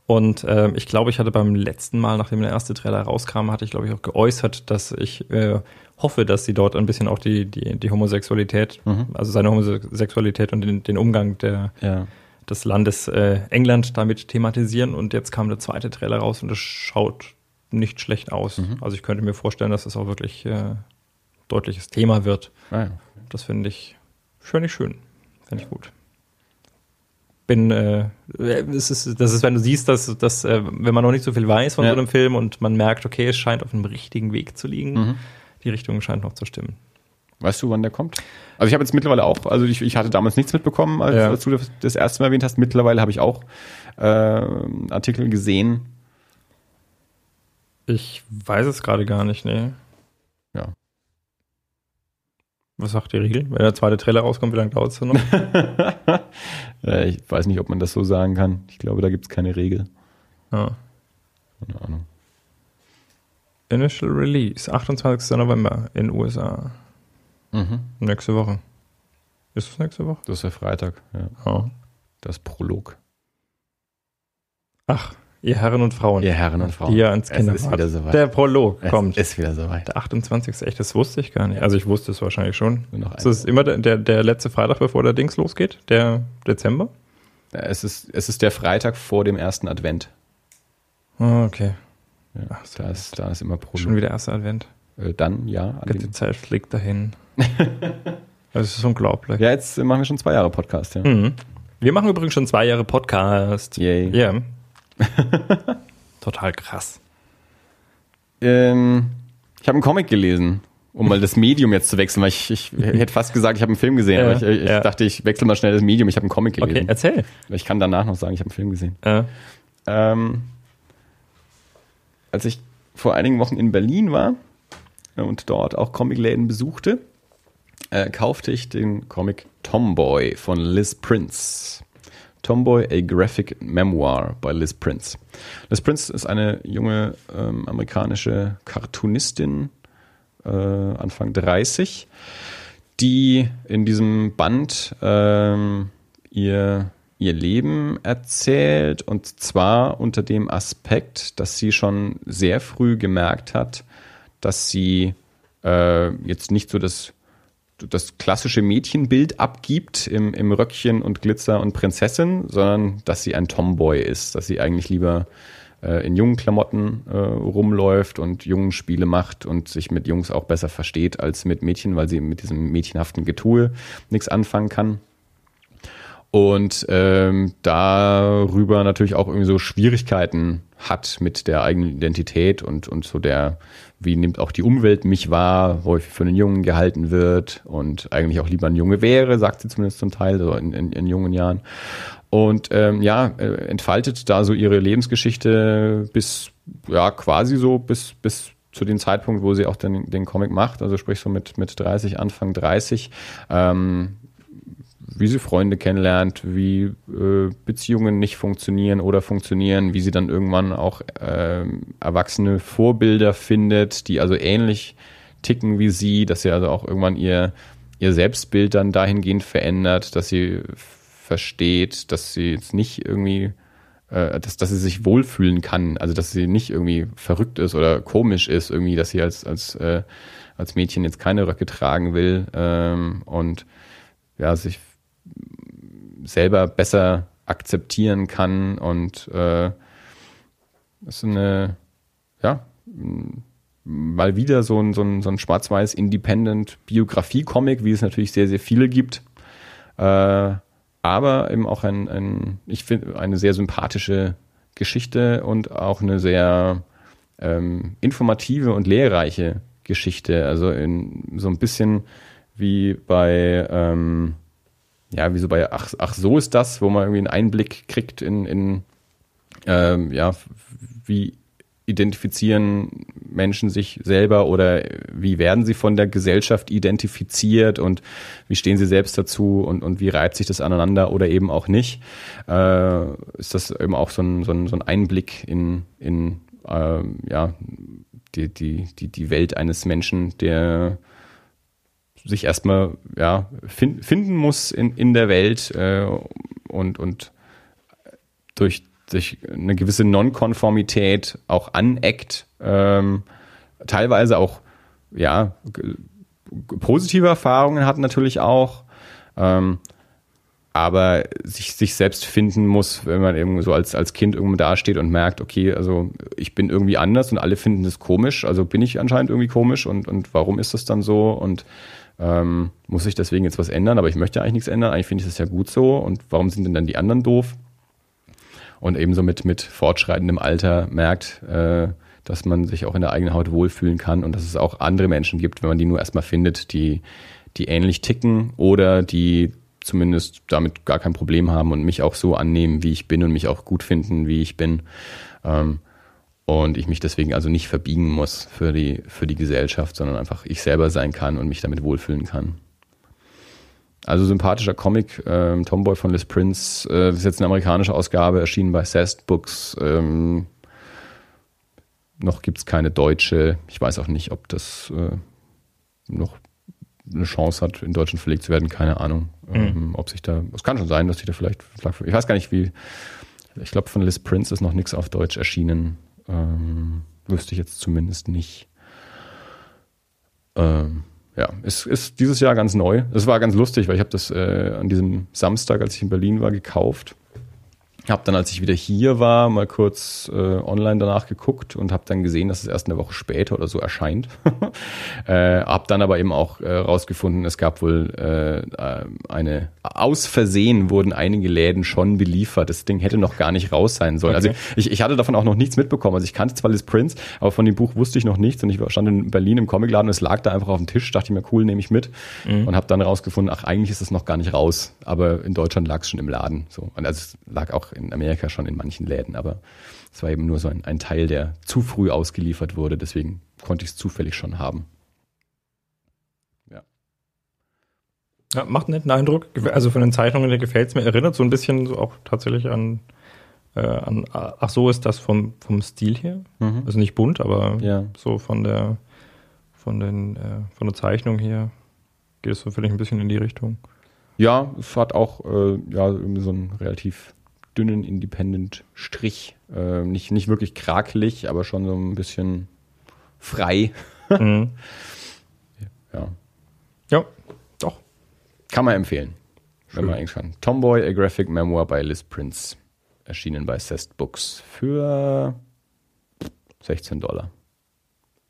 Und äh, ich glaube, ich hatte beim letzten Mal, nachdem der erste Trailer rauskam, hatte ich, glaube ich, auch geäußert, dass ich äh, hoffe, dass sie dort ein bisschen auch die, die, die Homosexualität, mhm. also seine Homosexualität und den, den Umgang der, ja. des Landes äh, England damit thematisieren. Und jetzt kam der zweite Trailer raus und es schaut nicht schlecht aus. Mhm. Also ich könnte mir vorstellen, dass es auch wirklich äh, deutliches Thema wird. Ah, ja. Das finde ich, finde ich schön. Finde ich gut. Bin, äh, es ist, das ist, wenn du siehst, dass, dass äh, wenn man noch nicht so viel weiß von ja. so einem Film und man merkt, okay, es scheint auf einem richtigen Weg zu liegen, mhm. die Richtung scheint noch zu stimmen. Weißt du, wann der kommt? Also ich habe jetzt mittlerweile auch, also ich, ich hatte damals nichts mitbekommen, als, ja. als du das, das erste Mal erwähnt hast. Mittlerweile habe ich auch äh, Artikel gesehen. Ich weiß es gerade gar nicht, nee. Was sagt die Regel? Wenn der zweite Trailer rauskommt, wie lange dauert es noch? (laughs) ich weiß nicht, ob man das so sagen kann. Ich glaube, da gibt es keine Regel. Ja. Keine Ahnung. Initial Release, 28. November in USA. Mhm. Nächste Woche. Ist das nächste Woche? Das ist der Freitag, ja. Oh. Das Prolog. Ach, Ihr Herren und Frauen. Ihr Herren und Frauen. Die ihr ans Kinder es ist wieder soweit. Der Prolog es kommt. ist wieder soweit. Der 28. Echt, das wusste ich gar nicht. Also ich wusste es wahrscheinlich schon. Noch ist es immer der, der, letzte Freitag, bevor der Dings losgeht? Der Dezember? Es ist, es ist der Freitag vor dem ersten Advent. Oh, okay. Ja, Ach, so da, ist, da ist immer Prolog. Schon wieder erster Advent. Äh, dann, ja. Die Zeit fliegt dahin. (laughs) das ist unglaublich. Ja, jetzt machen wir schon zwei Jahre Podcast, ja. Mhm. Wir machen übrigens schon zwei Jahre Podcast. Yay. Ja. Yeah. (laughs) Total krass. Ähm, ich habe einen Comic gelesen, um mal das Medium jetzt zu wechseln, weil ich, ich hätte fast gesagt, ich habe einen Film gesehen, aber ich, ich ja. dachte, ich wechsle mal schnell das Medium, ich habe einen Comic gelesen. Okay, erzähl. Ich kann danach noch sagen, ich habe einen Film gesehen. Ja. Ähm, als ich vor einigen Wochen in Berlin war und dort auch Comicläden besuchte, äh, kaufte ich den Comic Tomboy von Liz Prince. Tomboy, a Graphic Memoir bei Liz Prince. Liz Prince ist eine junge ähm, amerikanische Cartoonistin, äh, Anfang 30, die in diesem Band ähm, ihr, ihr Leben erzählt und zwar unter dem Aspekt, dass sie schon sehr früh gemerkt hat, dass sie äh, jetzt nicht so das das klassische Mädchenbild abgibt im, im Röckchen und Glitzer und Prinzessin, sondern dass sie ein Tomboy ist, dass sie eigentlich lieber äh, in jungen Klamotten äh, rumläuft und jungen Spiele macht und sich mit Jungs auch besser versteht als mit Mädchen, weil sie mit diesem mädchenhaften Getue nichts anfangen kann. Und ähm, darüber natürlich auch irgendwie so Schwierigkeiten hat mit der eigenen Identität und, und so der wie nimmt auch die Umwelt mich wahr, häufig für einen Jungen gehalten wird und eigentlich auch lieber ein Junge wäre, sagt sie zumindest zum Teil, so in, in, in jungen Jahren. Und ähm, ja, äh, entfaltet da so ihre Lebensgeschichte bis, ja, quasi so bis, bis zu dem Zeitpunkt, wo sie auch den, den Comic macht, also sprich so mit, mit 30, Anfang 30. Ähm, wie sie Freunde kennenlernt, wie äh, Beziehungen nicht funktionieren oder funktionieren, wie sie dann irgendwann auch äh, erwachsene Vorbilder findet, die also ähnlich ticken wie sie, dass sie also auch irgendwann ihr, ihr Selbstbild dann dahingehend verändert, dass sie versteht, dass sie jetzt nicht irgendwie, äh, dass, dass sie sich wohlfühlen kann, also dass sie nicht irgendwie verrückt ist oder komisch ist, irgendwie, dass sie als, als, äh, als Mädchen jetzt keine Röcke tragen will ähm, und ja, sich selber besser akzeptieren kann und äh, ist eine, ja, mal wieder so ein, so ein, so ein schwarz-weiß Independent Biografie-Comic, wie es natürlich sehr, sehr viele gibt. Äh, aber eben auch ein, ein ich finde, eine sehr sympathische Geschichte und auch eine sehr ähm, informative und lehrreiche Geschichte. Also in, so ein bisschen wie bei ähm, ja, wie so bei ach, ach so ist das, wo man irgendwie einen Einblick kriegt in, in ähm, ja, wie identifizieren Menschen sich selber oder wie werden sie von der Gesellschaft identifiziert und wie stehen sie selbst dazu und, und wie reibt sich das aneinander oder eben auch nicht, äh, ist das eben auch so ein, so ein, so ein Einblick in, in äh, ja, die, die, die, die Welt eines Menschen, der sich erstmal ja, find, finden muss in, in der Welt äh, und, und durch durch eine gewisse Nonkonformität auch aneckt, ähm, teilweise auch ja positive Erfahrungen hat natürlich auch, ähm, aber sich, sich selbst finden muss, wenn man eben so als, als Kind irgendwo dasteht und merkt, okay, also ich bin irgendwie anders und alle finden das komisch, also bin ich anscheinend irgendwie komisch und, und warum ist das dann so? Und ähm, muss ich deswegen jetzt was ändern, aber ich möchte eigentlich nichts ändern, eigentlich finde ich das ja gut so und warum sind denn dann die anderen doof? Und ebenso mit, mit fortschreitendem Alter merkt, äh, dass man sich auch in der eigenen Haut wohlfühlen kann und dass es auch andere Menschen gibt, wenn man die nur erstmal findet, die, die ähnlich ticken oder die zumindest damit gar kein Problem haben und mich auch so annehmen, wie ich bin und mich auch gut finden, wie ich bin. Ähm, und ich mich deswegen also nicht verbiegen muss für die, für die Gesellschaft, sondern einfach ich selber sein kann und mich damit wohlfühlen kann. Also sympathischer Comic, ähm, Tomboy von Liz Prince, äh, ist jetzt eine amerikanische Ausgabe, erschienen bei Zest Books. Ähm, noch gibt es keine deutsche. Ich weiß auch nicht, ob das äh, noch eine Chance hat, in Deutschland verlegt zu werden. Keine Ahnung. Mhm. Ähm, ob sich da, es kann schon sein, dass sich da vielleicht, ich weiß gar nicht, wie, ich glaube, von Liz Prince ist noch nichts auf Deutsch erschienen. Ähm, wüsste ich jetzt zumindest nicht. Ähm, ja, es ist dieses Jahr ganz neu. Es war ganz lustig, weil ich habe das äh, an diesem Samstag, als ich in Berlin war, gekauft habe dann, als ich wieder hier war, mal kurz äh, online danach geguckt und habe dann gesehen, dass es erst eine Woche später oder so erscheint. (laughs) äh, habe dann aber eben auch äh, rausgefunden, es gab wohl äh, eine aus Versehen wurden einige Läden schon beliefert. Das Ding hätte noch gar nicht raus sein sollen. Also okay. Also ich, ich hatte davon auch noch nichts mitbekommen. Also ich kannte zwar Liz Prince, aber von dem Buch wusste ich noch nichts und ich stand in Berlin im Comicladen und es lag da einfach auf dem Tisch. Dachte ich mir, cool, nehme ich mit mhm. und habe dann rausgefunden, ach eigentlich ist es noch gar nicht raus, aber in Deutschland lag es schon im Laden. So und also es lag auch in Amerika schon in manchen Läden, aber es war eben nur so ein, ein Teil, der zu früh ausgeliefert wurde, deswegen konnte ich es zufällig schon haben. Ja. ja. Macht einen netten Eindruck. Also von den Zeichnungen, der gefällt es mir. Erinnert so ein bisschen so auch tatsächlich an, äh, an ach so ist das vom, vom Stil hier. Mhm. Also nicht bunt, aber ja. so von der von den äh, von der Zeichnung hier geht es so vielleicht ein bisschen in die Richtung. Ja, es hat auch äh, ja, so ein relativ dünnen Independent-Strich. Äh, nicht, nicht wirklich krakelig, aber schon so ein bisschen frei. (laughs) Mhm. ja. Ja, doch. Kann man empfehlen, Schön. wenn man eigentlich kann. Tomboy, A Graphic Memoir by Liz Prince. Erschienen bei Zest Books für 16 Dollar.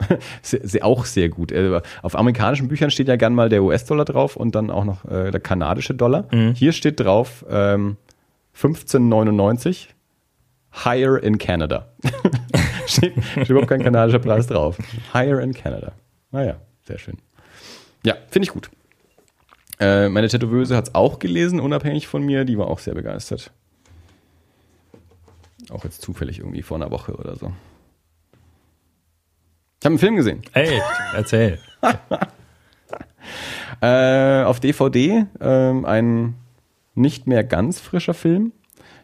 (laughs) sehr, auch sehr gut. Äh, auf amerikanischen Büchern steht ja gern mal der US-Dollar drauf und dann auch noch äh, der kanadische Dollar. Mhm. Hier steht drauf ähm, 1599 Higher in Canada. (laughs) steht, steht überhaupt kein kanadischer Preis drauf. Higher in Canada. Naja, sehr schön. Ja, finde ich gut. Äh, meine Tätowöse hat es auch gelesen, unabhängig von mir. Die war auch sehr begeistert. Auch jetzt zufällig irgendwie vor einer Woche oder so. Ich habe einen Film gesehen. Ey, erzähl. (laughs) äh, auf DVD ähm, ein nicht mehr ganz frischer Film,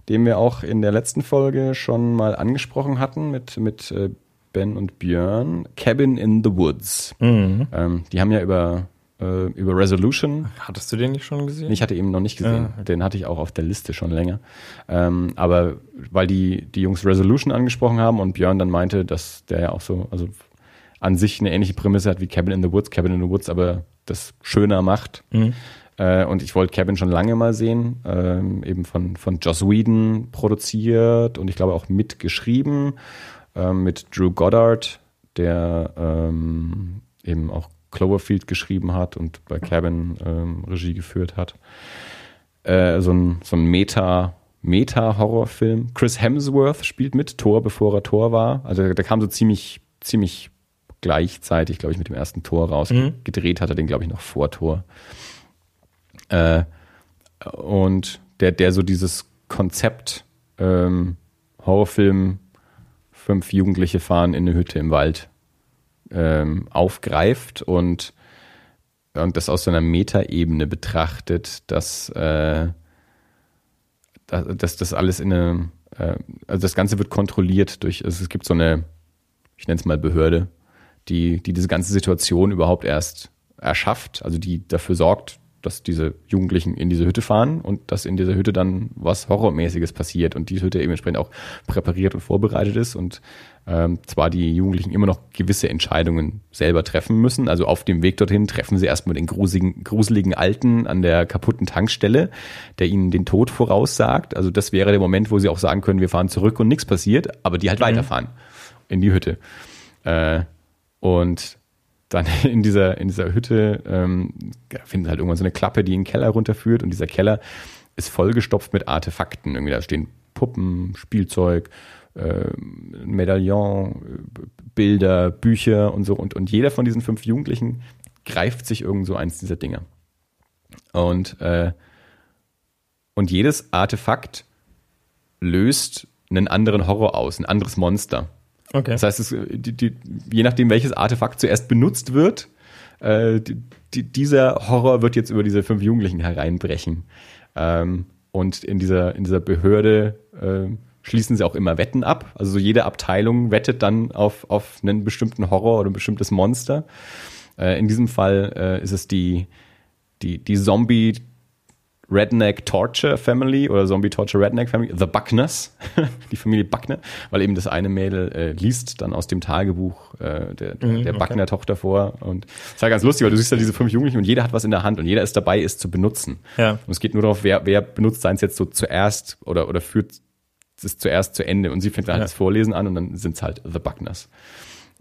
den wir auch in der letzten Folge schon mal angesprochen hatten mit, mit äh, Ben und Björn. Cabin in the Woods. Mhm. Ähm, die haben ja über, äh, über Resolution. Hattest du den nicht schon gesehen? Ich hatte ihn noch nicht gesehen. Ja. Den hatte ich auch auf der Liste schon länger. Ähm, aber weil die, die Jungs Resolution angesprochen haben und Björn dann meinte, dass der ja auch so, also an sich eine ähnliche Prämisse hat wie Cabin in the Woods, Cabin in the Woods aber das schöner macht. Mhm äh, und ich wollte Kevin schon lange mal sehen, ähm, eben von, von Joss Whedon produziert und ich glaube auch mitgeschrieben, ähm, mit Drew Goddard, der ähm, eben auch Cloverfield geschrieben hat und bei Kevin ähm, Regie geführt hat. Äh, so ein, so ein Meta- Meta-Horrorfilm. Chris Hemsworth spielt mit, Thor, bevor er Thor war. Also der kam so ziemlich, ziemlich gleichzeitig, glaube ich, mit dem ersten Tor raus. Mhm. Gedreht hat er den, glaube ich, noch vor Tor. Äh, und der, der so dieses Konzept ähm, Horrorfilm, fünf Jugendliche fahren in eine Hütte im Wald ähm, aufgreift und, und das aus so einer Metaebene betrachtet, dass, äh, dass das alles in eine, äh, also das Ganze wird kontrolliert durch, also es gibt so eine, ich nenne es mal Behörde, die, die diese ganze Situation überhaupt erst erschafft, also die dafür sorgt, dass diese Jugendlichen in diese Hütte fahren und dass in dieser Hütte dann was Horrormäßiges passiert und die Hütte eben entsprechend auch präpariert und vorbereitet ist und ähm, zwar die Jugendlichen immer noch gewisse Entscheidungen selber treffen müssen. Also auf dem Weg dorthin treffen sie erstmal den gruseligen, gruseligen Alten an der kaputten Tankstelle, der ihnen den Tod voraussagt. Also das wäre der Moment, wo sie auch sagen können, wir fahren zurück und nichts passiert, aber die halt mhm. weiterfahren in die Hütte. Äh, und dann (laughs) in dieser, in dieser Hütte ähm, finden halt irgendwann so eine Klappe, die in den Keller runterführt und dieser Keller ist vollgestopft mit Artefakten. Irgendwie da stehen Puppen, Spielzeug, äh, Medaillon, Bilder, Bücher und so. Und, und jeder von diesen fünf Jugendlichen greift sich irgend so eins dieser Dinge. Und, äh, und jedes Artefakt löst einen anderen Horror aus, ein anderes Monster. Okay. Das heißt, es, die, die, je nachdem, welches Artefakt zuerst benutzt wird, äh, die, dieser Horror wird jetzt über diese fünf Jugendlichen hereinbrechen. Ähm, und in dieser, in dieser Behörde äh, schließen sie auch immer Wetten ab. Also so jede Abteilung wettet dann auf, auf einen bestimmten Horror oder ein bestimmtes Monster. Äh, in diesem Fall äh, ist es die, die, die Zombie Redneck Torture Family oder Zombie Torture Redneck Family, The Buckners, (laughs) die Familie Buckner, weil eben das eine Mädel äh, liest dann aus dem Tagebuch äh, der, der, mhm, der Buckner-Tochter vor. Und es war ganz lustig, weil du siehst ja diese fünf Jugendlichen und jeder hat was in der Hand und jeder ist dabei, es zu benutzen. Ja. Und es geht nur darauf, wer, wer benutzt seins jetzt so zuerst oder, oder führt es zuerst zu Ende. Und sie fängt dann halt ja. das Vorlesen an und dann sind es halt The Buckners.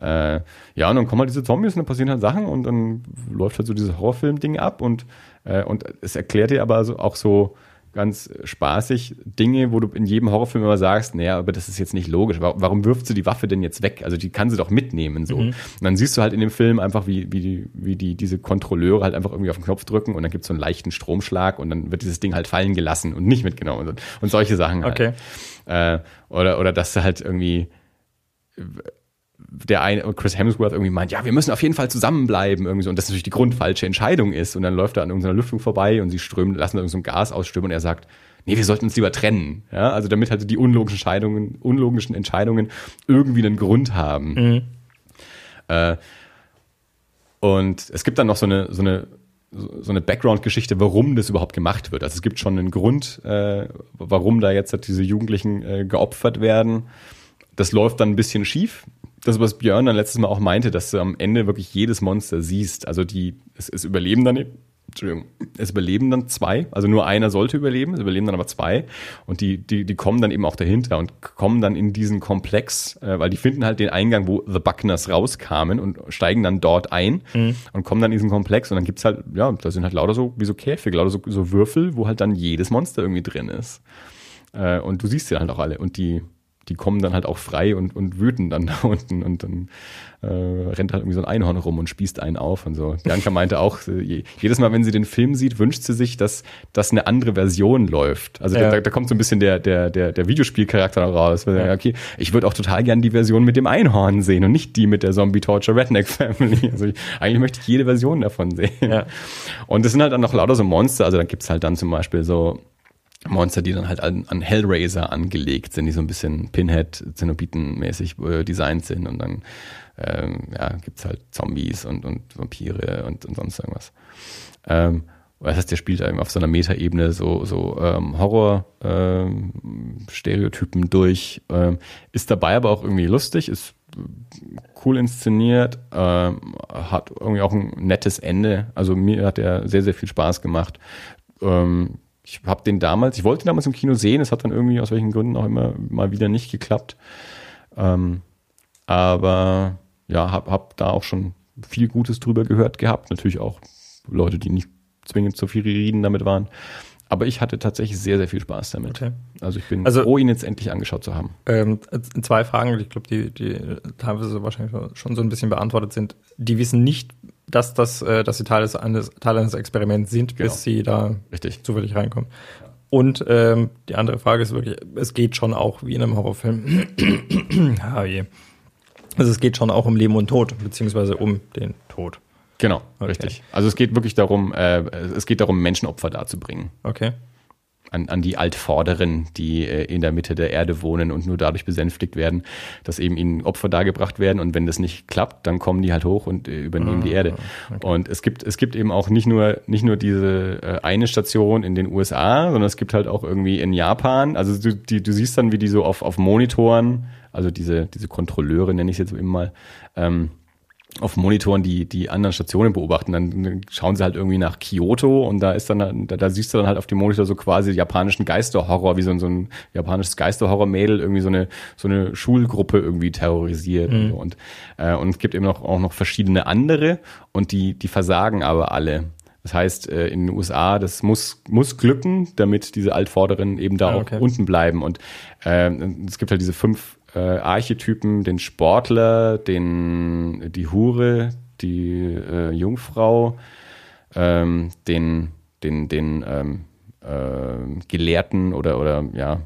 Äh, ja, und dann kommen halt diese Zombies und dann passieren halt Sachen und dann läuft halt so dieses Horrorfilm-Ding ab und äh, und es erklärt dir aber so, auch so ganz spaßig Dinge, wo du in jedem Horrorfilm immer sagst, naja, aber das ist jetzt nicht logisch. Warum wirft sie die Waffe denn jetzt weg? Also die kann sie doch mitnehmen so. Mhm. Und dann siehst du halt in dem Film einfach, wie, wie, die, wie die diese Kontrolleure halt einfach irgendwie auf den Knopf drücken und dann gibt es so einen leichten Stromschlag und dann wird dieses Ding halt fallen gelassen und nicht mitgenommen und, und solche Sachen halt. Okay. Äh, oder, oder dass du halt irgendwie der eine, Chris Hemsworth irgendwie meint, ja, wir müssen auf jeden Fall zusammenbleiben irgendwie so und das natürlich die grundfalsche Entscheidung ist und dann läuft er an irgendeiner Lüftung vorbei und sie strömen, lassen irgend so ein Gas ausströmen und er sagt, nee, wir sollten uns lieber trennen, ja, also damit halt die unlogischen Entscheidungen, unlogischen Entscheidungen irgendwie einen Grund haben. Mhm. Äh, und es gibt dann noch so eine, so eine so eine Background-Geschichte, warum das überhaupt gemacht wird. Also es gibt schon einen Grund, äh, warum da jetzt halt diese Jugendlichen äh, geopfert werden. Das läuft dann ein bisschen schief das, was Björn dann letztes Mal auch meinte, dass du am Ende wirklich jedes Monster siehst. Also die, es, es überleben dann, Entschuldigung, es überleben dann zwei, also nur einer sollte überleben, es überleben dann aber zwei und die, die, die kommen dann eben auch dahinter und kommen dann in diesen Komplex, äh, weil die finden halt den Eingang, wo The Buckners rauskamen und steigen dann dort ein mhm. und kommen dann in diesen Komplex und dann gibt's halt, ja, da sind halt lauter so, wie so Käfige, lauter so, so Würfel, wo halt dann jedes Monster irgendwie drin ist. Äh, und du siehst sie halt auch alle und die, die kommen dann halt auch frei und, und wüten dann (laughs) da unten und dann äh, rennt halt irgendwie so ein Einhorn rum und spießt einen auf und so. Bianca meinte auch, äh, jedes Mal, wenn sie den Film sieht, wünscht sie sich, dass, dass eine andere Version läuft. Also ja. da, da kommt so ein bisschen der, der, der, der Videospielcharakter noch raus. Weil, ja. Okay, ich würde auch total gern die Version mit dem Einhorn sehen und nicht die mit der Zombie Torture Redneck Family. (laughs) Also ich, eigentlich möchte ich jede Version davon sehen. Ja. Und es sind halt dann noch lauter so Monster. Also da gibt's halt dann zum Beispiel so Monster, die dann halt an, an Hellraiser angelegt sind, die so ein bisschen Pinhead-Zenobiten-mäßig äh, designt sind und dann ähm, ja, gibt halt Zombies und, und Vampire und, und sonst irgendwas. Ähm, das heißt, der spielt eben auf so einer Metaebene so, so ähm, Horror-Stereotypen ähm, durch, ähm, ist dabei aber auch irgendwie lustig, ist cool inszeniert, ähm, hat irgendwie auch ein nettes Ende. Also mir hat er sehr, sehr viel Spaß gemacht. Ähm, ich habe den damals, ich wollte den damals im Kino sehen, es hat dann irgendwie aus welchen Gründen auch immer mal wieder nicht geklappt. Ähm, aber ja, habe hab da auch schon viel Gutes drüber gehört gehabt. Natürlich auch Leute, die nicht zwingend so viel reden damit waren. Aber ich hatte tatsächlich sehr, sehr viel Spaß damit. Okay. Also ich bin also, froh, ihn jetzt endlich angeschaut zu haben. Ähm, zwei Fragen, ich glaube, die, die teilweise wahrscheinlich schon so ein bisschen beantwortet sind. Die wissen nicht, dass, das, äh, dass sie Teil, des, eines, Teil eines Experiments sind, genau. bis sie da Richtig. zufällig reinkommen. Und ähm, die andere Frage ist wirklich, es geht schon auch wie in einem Horrorfilm. (clears throat) ah, je. Also es geht schon auch um Leben und Tod, beziehungsweise um den Tod. Genau, okay. richtig. Also es geht wirklich darum, äh, es geht darum, Menschenopfer darzubringen. Okay. An, an die Altvorderen, die äh, in der Mitte der Erde wohnen und nur dadurch besänftigt werden, dass eben ihnen Opfer dargebracht werden und wenn das nicht klappt, dann kommen die halt hoch und äh, übernehmen ah, die Erde. Okay. Und es gibt, es gibt eben auch nicht nur, nicht nur diese äh, eine Station in den USA, sondern es gibt halt auch irgendwie in Japan, also du, die, du siehst dann, wie die so auf, auf Monitoren, also diese, diese Kontrolleure nenne ich es jetzt eben mal, ähm, auf Monitoren die, die anderen Stationen beobachten. Dann schauen sie halt irgendwie nach Kyoto und da ist dann, da, da siehst du dann halt auf dem Monitor so quasi japanischen Geisterhorror, wie so ein, so ein japanisches Geisterhorror-Mädel irgendwie so eine, so eine Schulgruppe irgendwie terrorisiert. Mhm. Und, äh, und es gibt eben noch, auch noch verschiedene andere und die, die versagen aber alle. Das heißt, äh, in den USA, das muss, muss glücken, damit diese Altvorderen eben da ah, okay. auch unten bleiben. Und äh, es gibt halt diese fünf äh, Archetypen, den Sportler, den, die Hure, die äh, Jungfrau, ähm, den, den, den ähm, äh, Gelehrten oder, oder ja,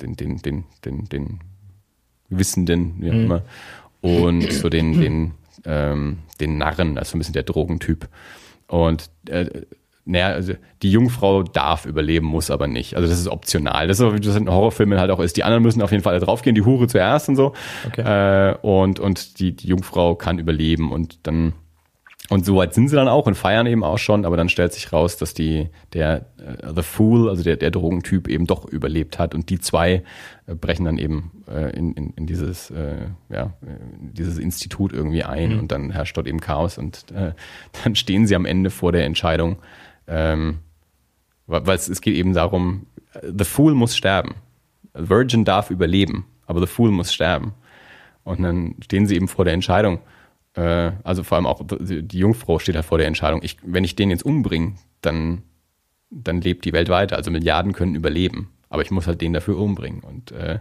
den, den, den, den, den Wissenden, wie auch mhm. immer, und so den, den, ähm, den Narren, also ein bisschen der Drogentyp. Und äh, naja, also die Jungfrau darf überleben, muss aber nicht. Also das ist optional. Das ist so, wie das in Horrorfilmen halt auch ist. Die anderen müssen auf jeden Fall draufgehen, die Hure zuerst und so. Okay. Äh, und und die, die Jungfrau kann überleben und dann und so weit sind sie dann auch und feiern eben auch schon, aber dann stellt sich raus, dass die, der uh, The Fool, also der, der Drogentyp eben doch überlebt hat und die zwei äh, brechen dann eben äh, in, in, in dieses, äh, ja, dieses Institut irgendwie ein mhm. und dann herrscht dort eben Chaos und äh, (laughs) dann stehen sie am Ende vor der Entscheidung, ähm, weil es, es geht eben darum, The Fool muss sterben. Virgin darf überleben, aber The Fool muss sterben. Und dann stehen sie eben vor der Entscheidung. Äh, also vor allem auch die Jungfrau steht halt vor der Entscheidung. Ich, wenn ich den jetzt umbringe, dann, dann lebt die Welt weiter. Also Milliarden können überleben. Aber ich muss halt den dafür umbringen. Und äh,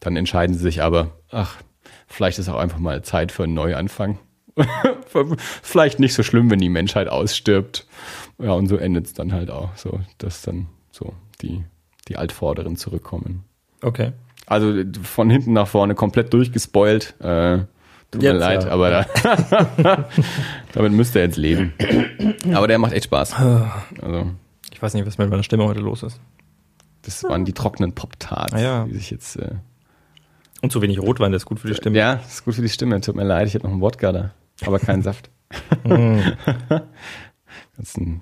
dann entscheiden sie sich aber, ach, vielleicht ist auch einfach mal Zeit für einen Neuanfang. (laughs) vielleicht nicht so schlimm, wenn die Menschheit ausstirbt. Ja, und so endet es dann halt auch so, dass dann so die, die Altvorderen zurückkommen. Okay. Also von hinten nach vorne komplett durchgespoilt. Äh, tut jetzt, mir leid, ja. aber da, (laughs) damit müsst ihr jetzt leben. Aber der macht echt Spaß. Also, ich weiß nicht, was mit meiner Stimme heute los ist. Das waren die trockenen Pop-Tarts, ah, ja. die sich jetzt. Äh, und zu wenig Rotwein, das ist gut für die Stimme. Ja, das ist gut für die Stimme. Tut mir leid, ich habe noch einen Wodka da, aber keinen Saft. (laughs) Mm. (laughs) Kannst einen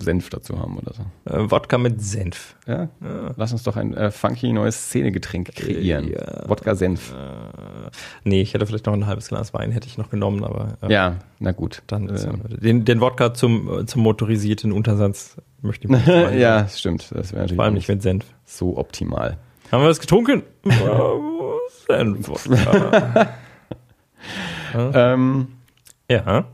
Senf dazu haben oder so. Äh, Wodka mit Senf. Ja? ja? Lass uns doch ein äh, funky neues Szenegetränk kreieren. Ja. Wodka-Senf. Äh, nee, ich hätte vielleicht noch ein halbes Glas Wein, hätte ich noch genommen, aber. Äh, ja, na gut. Dann äh, den, den Wodka zum, zum motorisierten Untersatz möchte ich nicht (laughs) Ja, stimmt. Das wäre natürlich. Vor allem nicht mit Senf. So optimal. Haben wir was getrunken? Senf. ähm, ja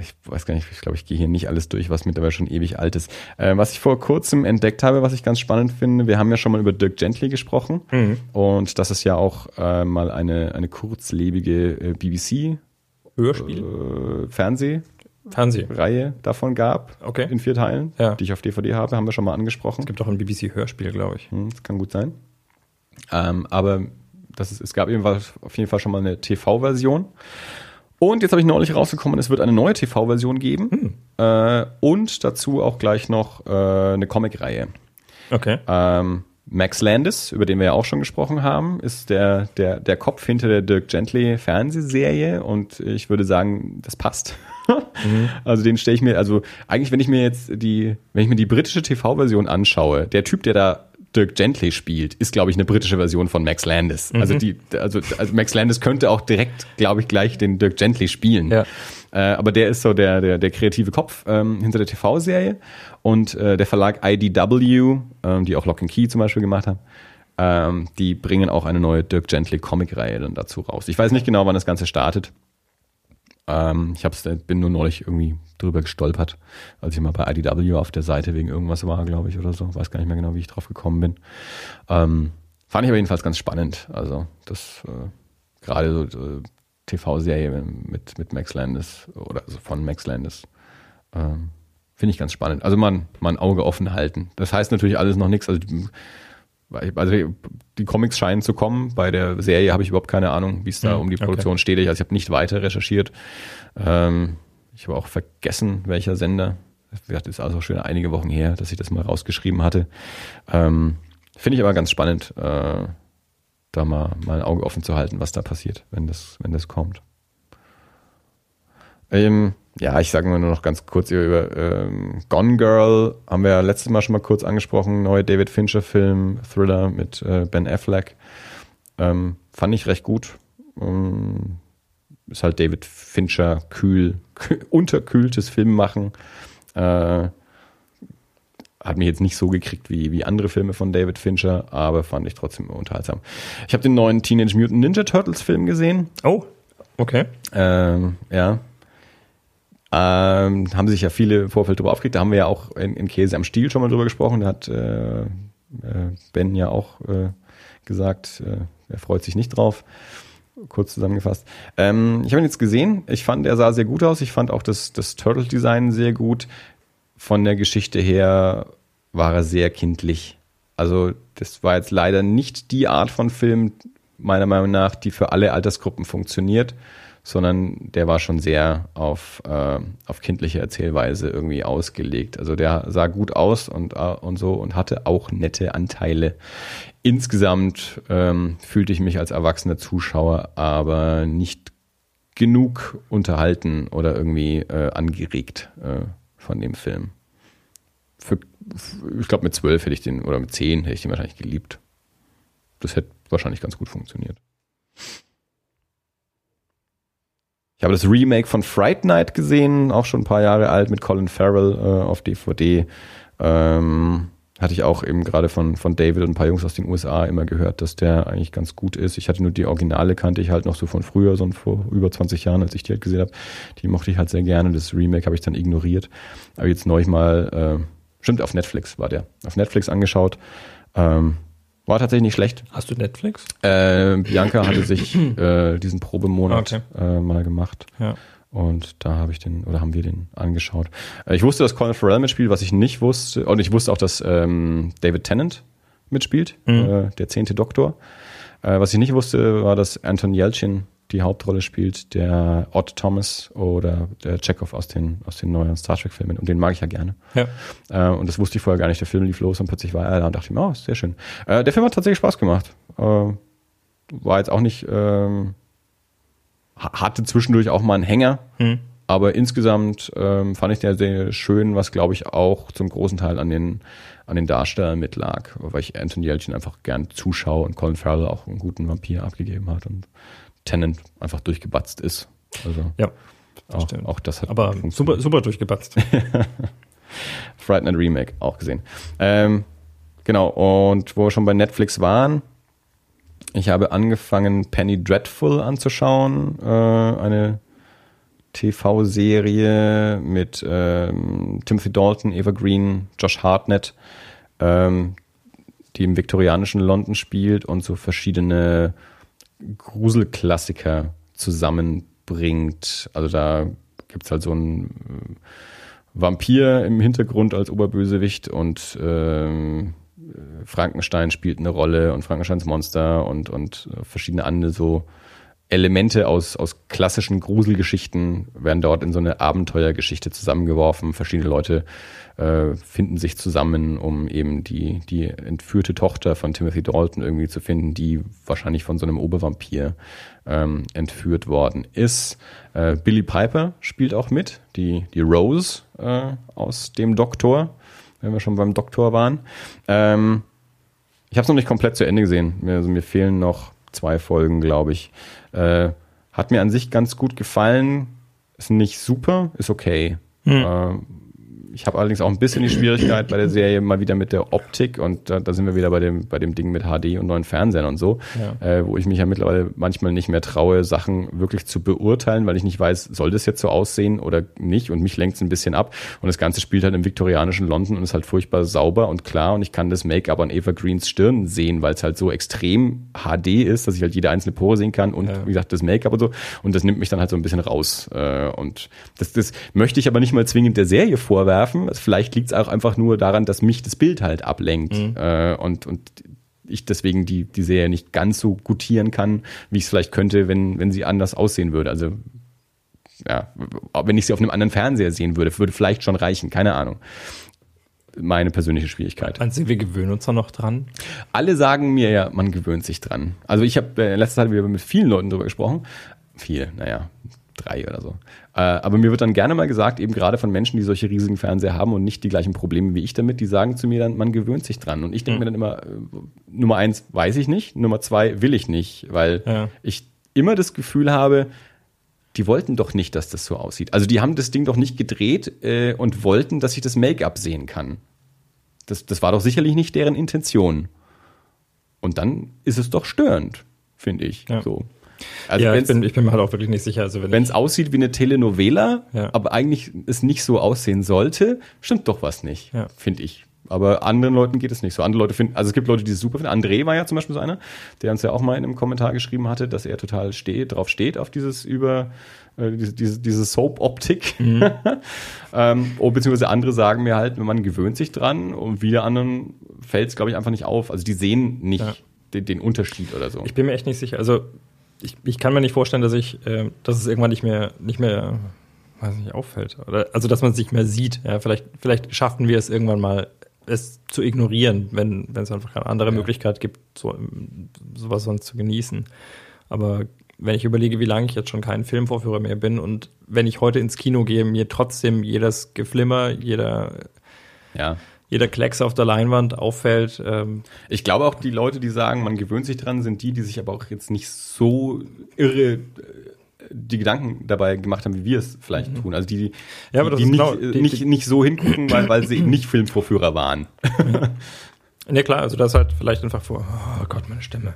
ich weiß gar nicht, ich glaube, ich gehe hier nicht alles durch, was mittlerweile schon ewig alt ist. Äh, was ich vor kurzem entdeckt habe, was ich ganz spannend finde, wir haben ja schon mal über Dirk Gently gesprochen mhm. und dass es ja auch äh, mal eine, eine kurzlebige äh, BBC Hörspiel? Äh, Fernseh Fernsehreihe davon gab. Okay. In vier Teilen, ja. die ich auf DVD habe, haben wir schon mal angesprochen. Es gibt auch ein BBC-Hörspiel, glaube ich. Hm, das kann gut sein. Ähm, aber das ist, es gab eben auf jeden Fall schon mal eine TV-Version. Und jetzt habe ich neulich rausgekommen, es wird eine neue TV-Version geben. Hm. Äh, und dazu auch gleich noch äh, eine Comic-Reihe. Okay. Ähm, Max Landis, über den wir ja auch schon gesprochen haben, ist der, der, der Kopf hinter der Dirk Gently Fernsehserie und ich würde sagen, das passt. mhm. (laughs) Also den stelle ich mir, also eigentlich, wenn ich mir jetzt die, wenn ich mir die britische TV-Version anschaue, der Typ, der da Dirk Gently spielt, ist, glaube ich, eine britische Version von Max Landis. Mhm. Also die, also, also Max Landis könnte auch direkt, glaube ich, gleich den Dirk Gently spielen. Ja. Äh, aber der ist so der, der, der kreative Kopf ähm, hinter der TV-Serie. Und äh, der Verlag IDW, ähm, die auch Lock and Key zum Beispiel gemacht haben, ähm, die bringen auch eine neue Dirk Gently Comic-Reihe dann dazu raus. Ich weiß nicht genau, wann das Ganze startet. Ähm, ich hab's, bin nur neulich irgendwie drüber gestolpert, als ich mal bei IDW auf der Seite wegen irgendwas war, glaube ich, oder so. Weiß gar nicht mehr genau, wie ich drauf gekommen bin. Ähm, fand ich aber jedenfalls ganz spannend. Also, das äh, gerade so äh, TV-Serie mit, mit Max Landis oder also von Max Landis. Ähm, Finde ich ganz spannend. Also man, man Auge offen halten. Das heißt natürlich alles noch nichts. Also also die Comics scheinen zu kommen. Bei der Serie habe ich überhaupt keine Ahnung, wie es da mhm, um die Produktion okay. steht. Also ich habe nicht weiter recherchiert. Ähm, ich habe auch vergessen, welcher Sender Das ist also schon einige Wochen her, dass ich das mal rausgeschrieben hatte. Ähm, Finde ich aber ganz spannend, äh, da mal, mal ein Auge offen zu halten, was da passiert, wenn das, wenn das kommt. Ähm, ja, ich sage nur noch ganz kurz über ähm, Gone Girl, haben wir ja letztes Mal schon mal kurz angesprochen, neue David Fincher-Film, Thriller mit äh, Ben Affleck. Ähm, fand ich recht gut. Ähm, ist halt David Fincher kühl, (laughs) unterkühltes Filmmachen. Äh, hat mich jetzt nicht so gekriegt wie, wie andere Filme von David Fincher, aber fand ich trotzdem unterhaltsam. Ich habe den neuen Teenage Mutant Ninja Turtles Film gesehen. Oh, okay. Ähm, ja. Ähm, haben sich ja viele im Vorfeld drüber aufgeregt. Da haben wir ja auch in, in Käse am Stiel schon mal drüber gesprochen. Da hat äh, äh Ben ja auch äh, gesagt, äh, er freut sich nicht drauf. Kurz zusammengefasst. Ähm, ich habe ihn jetzt gesehen. Ich fand, er sah sehr gut aus. Ich fand auch das, das Turtle-Design sehr gut. Von der Geschichte her war er sehr kindlich. Also das war jetzt leider nicht die Art von Film, meiner Meinung nach, die für alle Altersgruppen funktioniert, sondern der war schon sehr auf, äh, auf kindliche Erzählweise irgendwie ausgelegt. Also der sah gut aus und, äh, und so und hatte auch nette Anteile. Insgesamt ähm, fühlte ich mich als erwachsener Zuschauer aber nicht genug unterhalten oder irgendwie äh, angeregt äh, von dem Film. Für, ich glaube, mit zwölf hätte ich den, oder mit zehn hätte ich den wahrscheinlich geliebt. Das hätte wahrscheinlich ganz gut funktioniert. Ich habe das Remake von Fright Night gesehen, auch schon ein paar Jahre alt, mit Colin Farrell äh, auf DVD. Ähm, hatte ich auch eben gerade von, von David und ein paar Jungs aus den USA immer gehört, dass der eigentlich ganz gut ist. Ich hatte nur die Originale, kannte ich halt noch so von früher, so vor über 20 Jahren, als ich die halt gesehen habe. Die mochte ich halt sehr gerne. Das Remake habe ich dann ignoriert. Aber jetzt neulich mal, äh, stimmt, auf Netflix war der. Auf Netflix angeschaut. Ähm, war tatsächlich nicht schlecht. Hast du Netflix? Äh, Bianca hatte sich (clears throat) äh, diesen Probemonat okay. äh, mal gemacht. Ja. Und da habe ich den, oder haben wir den angeschaut. Äh, ich wusste, dass Colin Farrell mitspielt, was ich nicht wusste. Und ich wusste auch, dass ähm, David Tennant mitspielt, mhm. äh, der zehnte Doktor. Äh, was ich nicht wusste, war, dass Anton Yelchin die Hauptrolle spielt, der Odd Thomas oder der Chekhov aus den, aus den neuen Star Trek-Filmen. Und den mag ich ja gerne. Ja. Äh, und das wusste ich vorher gar nicht. Der Film lief los und plötzlich war er da und dachte ich mir, oh, sehr schön. Äh, der Film hat tatsächlich Spaß gemacht. Äh, war jetzt auch nicht, ähm, hatte zwischendurch auch mal einen Hänger. Hm. Aber insgesamt ähm, fand ich den sehr schön, was glaube ich auch zum großen Teil an den, an den Darstellern mitlag, weil ich Anthony Yelchin einfach gern zuschaue und Colin Farrell auch einen guten Vampir abgegeben hat und Tennant einfach durchgebatzt ist. Also ja, auch, auch, das hat Aber super, super durchgebatzt. (laughs) Fright Night Remake auch gesehen. Ähm, genau, und wo wir schon bei Netflix waren, ich habe angefangen, Penny Dreadful anzuschauen, äh, eine TV-Serie mit ähm, Timothy Dalton, Eva Green, Josh Hartnett, ähm, die im viktorianischen London spielt und so verschiedene Gruselklassiker zusammenbringt. Also da gibt's halt so einen äh, Vampir im Hintergrund als Oberbösewicht und ähm, Frankenstein spielt eine Rolle und Frankensteins Monster und, und verschiedene andere so Elemente aus, aus klassischen Gruselgeschichten werden dort in so eine Abenteuergeschichte zusammengeworfen. Verschiedene Leute äh, finden sich zusammen, um eben die, die entführte Tochter von Timothy Dalton irgendwie zu finden, die wahrscheinlich von so einem Obervampir ähm, entführt worden ist. Äh, Billy Piper spielt auch mit, die, die Rose äh, aus dem Doktor, wenn wir schon beim Doktor waren. Ähm, ich habe es noch nicht komplett zu Ende gesehen. Also mir fehlen noch zwei Folgen, glaube ich. Äh, hat mir an sich ganz gut gefallen. Ist nicht super, ist okay. Mhm. Ich habe allerdings auch ein bisschen die Schwierigkeit bei der Serie mal wieder mit der Optik und da, da sind wir wieder bei dem, bei dem Ding mit HD und neuen Fernsehern und so, ja. äh, wo ich mich ja mittlerweile manchmal nicht mehr traue, Sachen wirklich zu beurteilen, weil ich nicht weiß, soll das jetzt so aussehen oder nicht und mich lenkt es ein bisschen ab und das Ganze spielt halt im viktorianischen London und ist halt furchtbar sauber und klar und ich kann das Make-up an Eva Greens Stirn sehen, weil es halt so extrem HD ist, dass ich halt jede einzelne Pore sehen kann und ja. wie gesagt das Make-up und so und das nimmt mich dann halt so ein bisschen raus äh, und das, das möchte ich aber nicht mal zwingend der Serie vorwerfen, werfen. Vielleicht liegt es auch einfach nur daran, dass mich das Bild halt ablenkt mhm. äh, und, und ich deswegen die, die Serie nicht ganz so gutieren kann, wie ich es vielleicht könnte, wenn, wenn sie anders aussehen würde. Also ja, wenn ich sie auf einem anderen Fernseher sehen würde, würde vielleicht schon reichen, keine Ahnung. Meine persönliche Schwierigkeit. Meinst du, wir gewöhnen uns da noch dran? Alle sagen mir ja, man gewöhnt sich dran. Also ich habe äh, letzte Zeit wieder mit vielen Leuten darüber gesprochen. Viel, naja, drei oder so. Äh, aber mir wird dann gerne mal gesagt, eben gerade von Menschen, die solche riesigen Fernseher haben und nicht die gleichen Probleme wie ich damit, die sagen zu mir dann, man gewöhnt sich dran. Und ich denke mhm. mir dann immer, äh, Nummer eins weiß ich nicht, Nummer zwei will ich nicht, weil ja. ich immer das Gefühl habe, die wollten doch nicht, dass das so aussieht. Also die haben das Ding doch nicht gedreht äh, und wollten, dass ich das Make-up sehen kann. Das, das war doch sicherlich nicht deren Intention. Und dann ist es doch störend, finde ich. Ja. So. Also ja, ich bin, ich bin mir halt auch wirklich nicht sicher. Also wenn es aussieht wie eine Telenovela, ja. aber eigentlich es nicht so aussehen sollte, stimmt doch was nicht, ja. finde ich. Aber anderen Leuten geht es nicht so. Andere Leute finden, also es gibt Leute, die es super finden. André war ja zum Beispiel so einer, der uns ja auch mal in einem Kommentar geschrieben hatte, dass er total steht, drauf steht, auf dieses über, äh, diese, diese, diese Soap-Optik. Mhm. (laughs) ähm, oh, beziehungsweise andere sagen mir halt, man gewöhnt sich dran und wieder anderen fällt es, glaube ich, einfach nicht auf. Also die sehen nicht den, den Unterschied oder so. Ich bin mir echt nicht sicher. Also ich, ich kann mir nicht vorstellen, dass ich, äh, dass es irgendwann nicht mehr, nicht mehr, weiß nicht, auffällt. Oder, also dass man es nicht mehr sieht. Ja, vielleicht, vielleicht schaffen wir es irgendwann mal, es zu ignorieren, wenn, wenn es einfach keine andere ja. Möglichkeit gibt, so, sowas sonst zu genießen. Aber wenn ich überlege, wie lange ich jetzt schon kein Filmvorführer mehr bin und wenn ich heute ins Kino gehe, mir trotzdem jedes Geflimmer, jeder ja jeder Klecks auf der Leinwand auffällt. Ähm. Ich glaube auch, die Leute, die sagen, man gewöhnt sich dran, sind die, die sich aber auch jetzt nicht so irre äh, die Gedanken dabei gemacht haben, wie wir es vielleicht mhm. tun. Also die, ja, die, die nicht, genau, die, nicht, nicht so hingucken, weil, weil sie eben nicht Filmvorführer waren. (laughs) Ja. Ne, klar, also das halt vielleicht einfach vor, oh Gott, meine Stimme.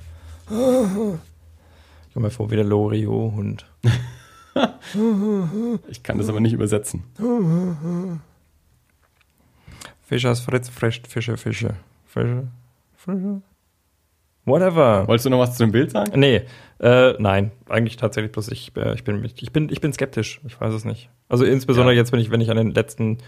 Ich komme mir vor wie der Loriot-Hund. (laughs) ich kann das aber nicht übersetzen. (laughs) Fischers Fritz frischt Fische, Fische. Fische, Fische. Whatever. Wolltest du noch was zu dem Bild sagen? Nee, äh, nein, eigentlich tatsächlich bloß ich, äh, ich, bin, ich, bin, ich bin skeptisch. Ich weiß es nicht. Also insbesondere ja. jetzt, wenn ich, wenn ich an den letzten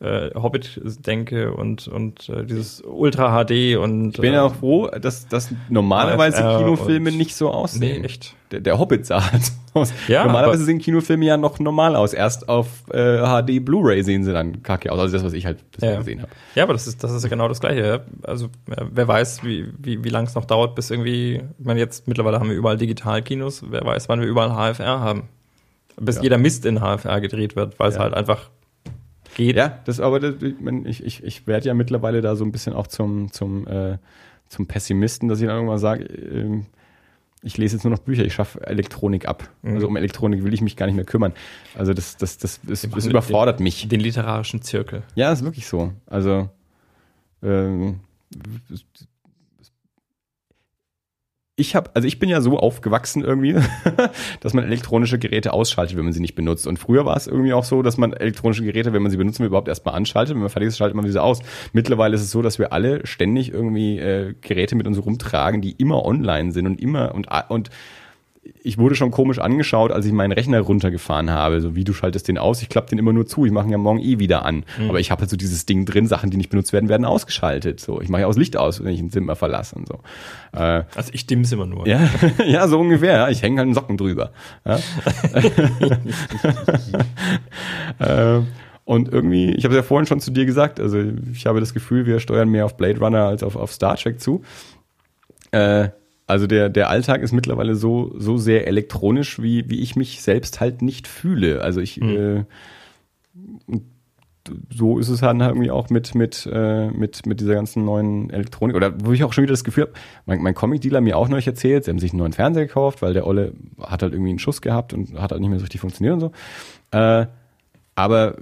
äh, Hobbit denke und, und äh, dieses Ultra HD und. Ich bin ja auch äh, froh, dass, dass normalerweise AFR Kinofilme nicht so aussehen. Nee, echt. Der, der Hobbit sah halt aus. Ja, normalerweise sehen Kinofilme ja noch normal aus. Erst auf äh, HD Blu-ray sehen sie dann kacke aus. Also das, was ich halt bisher ja. gesehen habe. Ja, aber das ist, das ist ja genau das Gleiche. Also wer weiß, wie, wie, wie lange es noch dauert, bis irgendwie, ich meine, jetzt mittlerweile haben wir überall Digitalkinos, wer weiß, wann wir überall HFR haben. Bis ja. jeder Mist in HFR gedreht wird, weil es halt einfach geht. Ja, das aber das, ich, ich, ich werde ja mittlerweile da so ein bisschen auch zum, zum, äh, zum Pessimisten, dass ich dann irgendwann sage, äh, ich lese jetzt nur noch Bücher, ich schaffe Elektronik ab. Mhm. Also um Elektronik will ich mich gar nicht mehr kümmern. Also das, das, das, das, das überfordert den, mich. Den literarischen Zirkel. Ja, ist wirklich so. Also ähm, ich habe, also ich bin ja so aufgewachsen irgendwie, (laughs) dass man elektronische Geräte ausschaltet, wenn man sie nicht benutzt. Und früher war es irgendwie auch so, dass man elektronische Geräte, wenn man sie benutzen will, überhaupt erstmal anschaltet. Wenn man fertig ist, schaltet man sie aus. Mittlerweile ist es so, dass wir alle ständig irgendwie äh, Geräte mit uns rumtragen, die immer online sind und immer und und ich wurde schon komisch angeschaut, als ich meinen Rechner runtergefahren habe. So wie du schaltest den aus, ich klappe den immer nur zu, ich mache ihn ja morgen eh wieder an. Mhm. Aber ich habe halt so dieses Ding drin, Sachen, die nicht benutzt werden, werden ausgeschaltet. So, ich mache ja auch das Licht aus, wenn ich ein Zimmer verlasse und so. Äh, also ich dimm's immer nur. Ja, (laughs) ja so ungefähr. Ich hänge halt einen Socken drüber. Ja? (laughs) äh, und irgendwie, ich habe es ja vorhin schon zu dir gesagt, also ich habe das Gefühl, wir steuern mehr auf Blade Runner als auf, auf Star Trek zu. Äh, also der, der Alltag ist mittlerweile so, so sehr elektronisch, wie, wie ich mich selbst halt nicht fühle. Also ich, mhm. äh, so ist es halt irgendwie auch mit, mit, äh, mit, mit dieser ganzen neuen Elektronik. Oder wo ich auch schon wieder das Gefühl habe, mein, mein Comic-Dealer mir auch neulich erzählt, sie haben sich einen neuen Fernseher gekauft, weil der Olle hat halt irgendwie einen Schuss gehabt und hat halt nicht mehr so richtig funktioniert und so. Äh, aber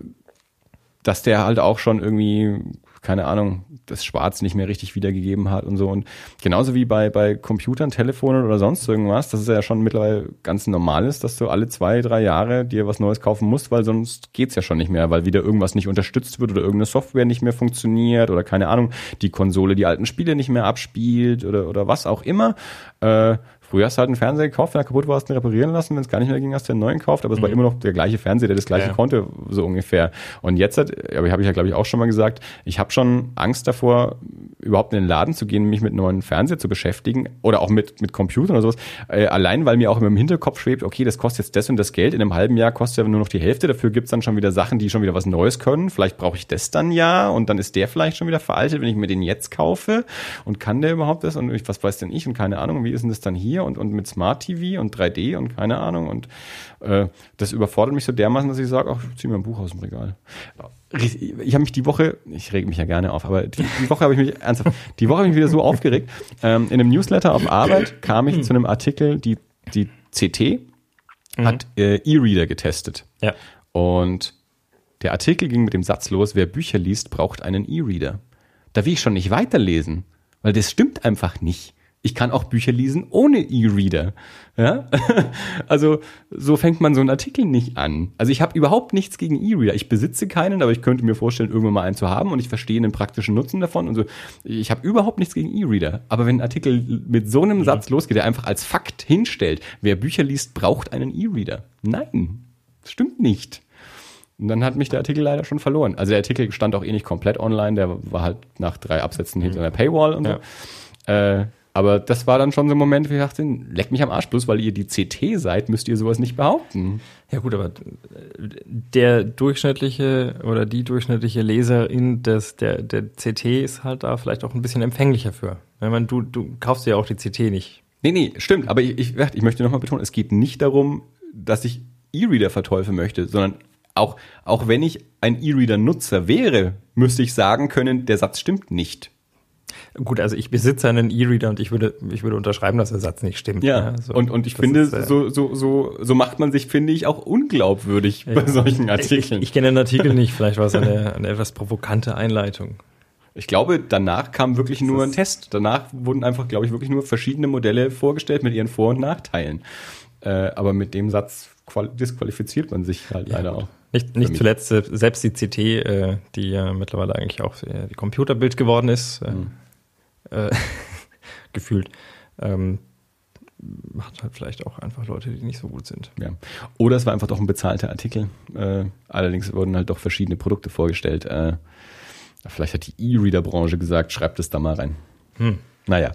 dass der halt auch schon irgendwie keine Ahnung, das Schwarz nicht mehr richtig wiedergegeben hat und so. Und genauso wie bei, bei Computern, Telefonen oder sonst irgendwas, das ist ja schon mittlerweile ganz normal ist, dass du alle zwei, drei Jahre dir was Neues kaufen musst, weil sonst geht's ja schon nicht mehr, weil wieder irgendwas nicht unterstützt wird oder irgendeine Software nicht mehr funktioniert oder keine Ahnung, die Konsole die alten Spiele nicht mehr abspielt oder, oder was auch immer. Äh, Früher hast du halt einen Fernseher gekauft, wenn er kaputt war, hast du ihn reparieren lassen. Wenn es gar nicht mehr ging, hast du einen neuen gekauft. Aber es mhm. war immer noch der gleiche Fernseher, der das gleiche ja. konnte, so ungefähr. Und jetzt, aber habe ich ja, glaube ich, auch schon mal gesagt, ich habe schon Angst davor, überhaupt in den Laden zu gehen, mich mit neuen Fernseher zu beschäftigen oder auch mit, mit Computern oder sowas. Äh, allein, weil mir auch immer im Hinterkopf schwebt, okay, das kostet jetzt das und das Geld. In einem halben Jahr kostet ja nur noch die Hälfte. Dafür gibt's dann schon wieder Sachen, die schon wieder was Neues können. Vielleicht brauche ich das dann ja und dann ist der vielleicht schon wieder veraltet, wenn ich mir den jetzt kaufe. Und kann der überhaupt das? Und ich, was weiß denn ich? Und keine Ahnung, wie ist denn das dann hier? Und, und mit Smart TV und 3D und keine Ahnung. Und äh, das überfordert mich so dermaßen, dass ich sage, ach, ich zieh mir ein Buch aus dem Regal ich habe mich die Woche, ich reg mich ja gerne auf, aber die, die Woche habe ich mich (laughs) ernsthaft, die Woche habe ich mich wieder so aufgeregt. Ähm, in einem Newsletter auf Arbeit kam ich zu einem Artikel, die die CT mhm. hat äh, E-Reader getestet. Ja. Und der Artikel ging mit dem Satz los: Wer Bücher liest, braucht einen E-Reader. Da will ich schon nicht weiterlesen, weil das stimmt einfach nicht. Ich kann auch Bücher lesen ohne E-Reader. Ja? (laughs) Also so fängt man so einen Artikel nicht an. Also ich habe überhaupt nichts gegen E-Reader. Ich besitze keinen, aber ich könnte mir vorstellen, irgendwann mal einen zu haben und ich verstehe den praktischen Nutzen davon und so. Ich habe überhaupt nichts gegen E-Reader. Aber wenn ein Artikel mit so einem Satz losgeht, der einfach als Fakt hinstellt, wer Bücher liest, braucht einen E-Reader. Nein, das stimmt nicht. Und dann hat mich der Artikel leider schon verloren. Also der Artikel stand auch eh nicht komplett online, der war halt nach drei Absätzen hinter einer Paywall und so. Ja. Äh, aber das war dann schon so ein Moment, wo ich dachte, leck mich am Arsch, bloß weil ihr die CT seid, müsst ihr sowas nicht behaupten. Ja gut, aber der durchschnittliche oder die durchschnittliche Leserin des, der, der CT ist halt da vielleicht auch ein bisschen empfänglicher für. Wenn man, du, du kaufst ja auch die CT nicht. Nee, nee, stimmt. Aber ich, ich, ich möchte nochmal betonen, es geht nicht darum, dass ich E-Reader verteufeln möchte, sondern auch, auch wenn ich ein E-Reader-Nutzer wäre, müsste ich sagen können, der Satz stimmt nicht. Gut, also ich besitze einen E-Reader und ich würde, ich würde unterschreiben, dass der Satz nicht stimmt. Ja, ja so. und, und ich finde, ist, äh, so, so, so, so macht man sich, finde ich, auch unglaubwürdig ja. bei solchen Artikeln. Ich, ich kenne den Artikel nicht, vielleicht war es eine, eine etwas provokante Einleitung. Ich glaube, danach kam wirklich nur ein Test. Danach wurden einfach, glaube ich, wirklich nur verschiedene Modelle vorgestellt mit ihren Vor- und Nachteilen. Äh, aber mit dem Satz disqualifiziert man sich halt ja, leider auch. Nicht, nicht zuletzt selbst die CT, äh, die ja mittlerweile eigentlich auch die Computerbild geworden ist, äh, mhm äh, (laughs) gefühlt. Ähm, hat halt vielleicht auch einfach Leute, die nicht so gut sind. Ja. Oder es war einfach doch ein bezahlter Artikel. Äh, allerdings wurden halt doch verschiedene Produkte vorgestellt. Äh, vielleicht hat die E-Reader-Branche gesagt, schreibt es da mal rein. Hm. Naja.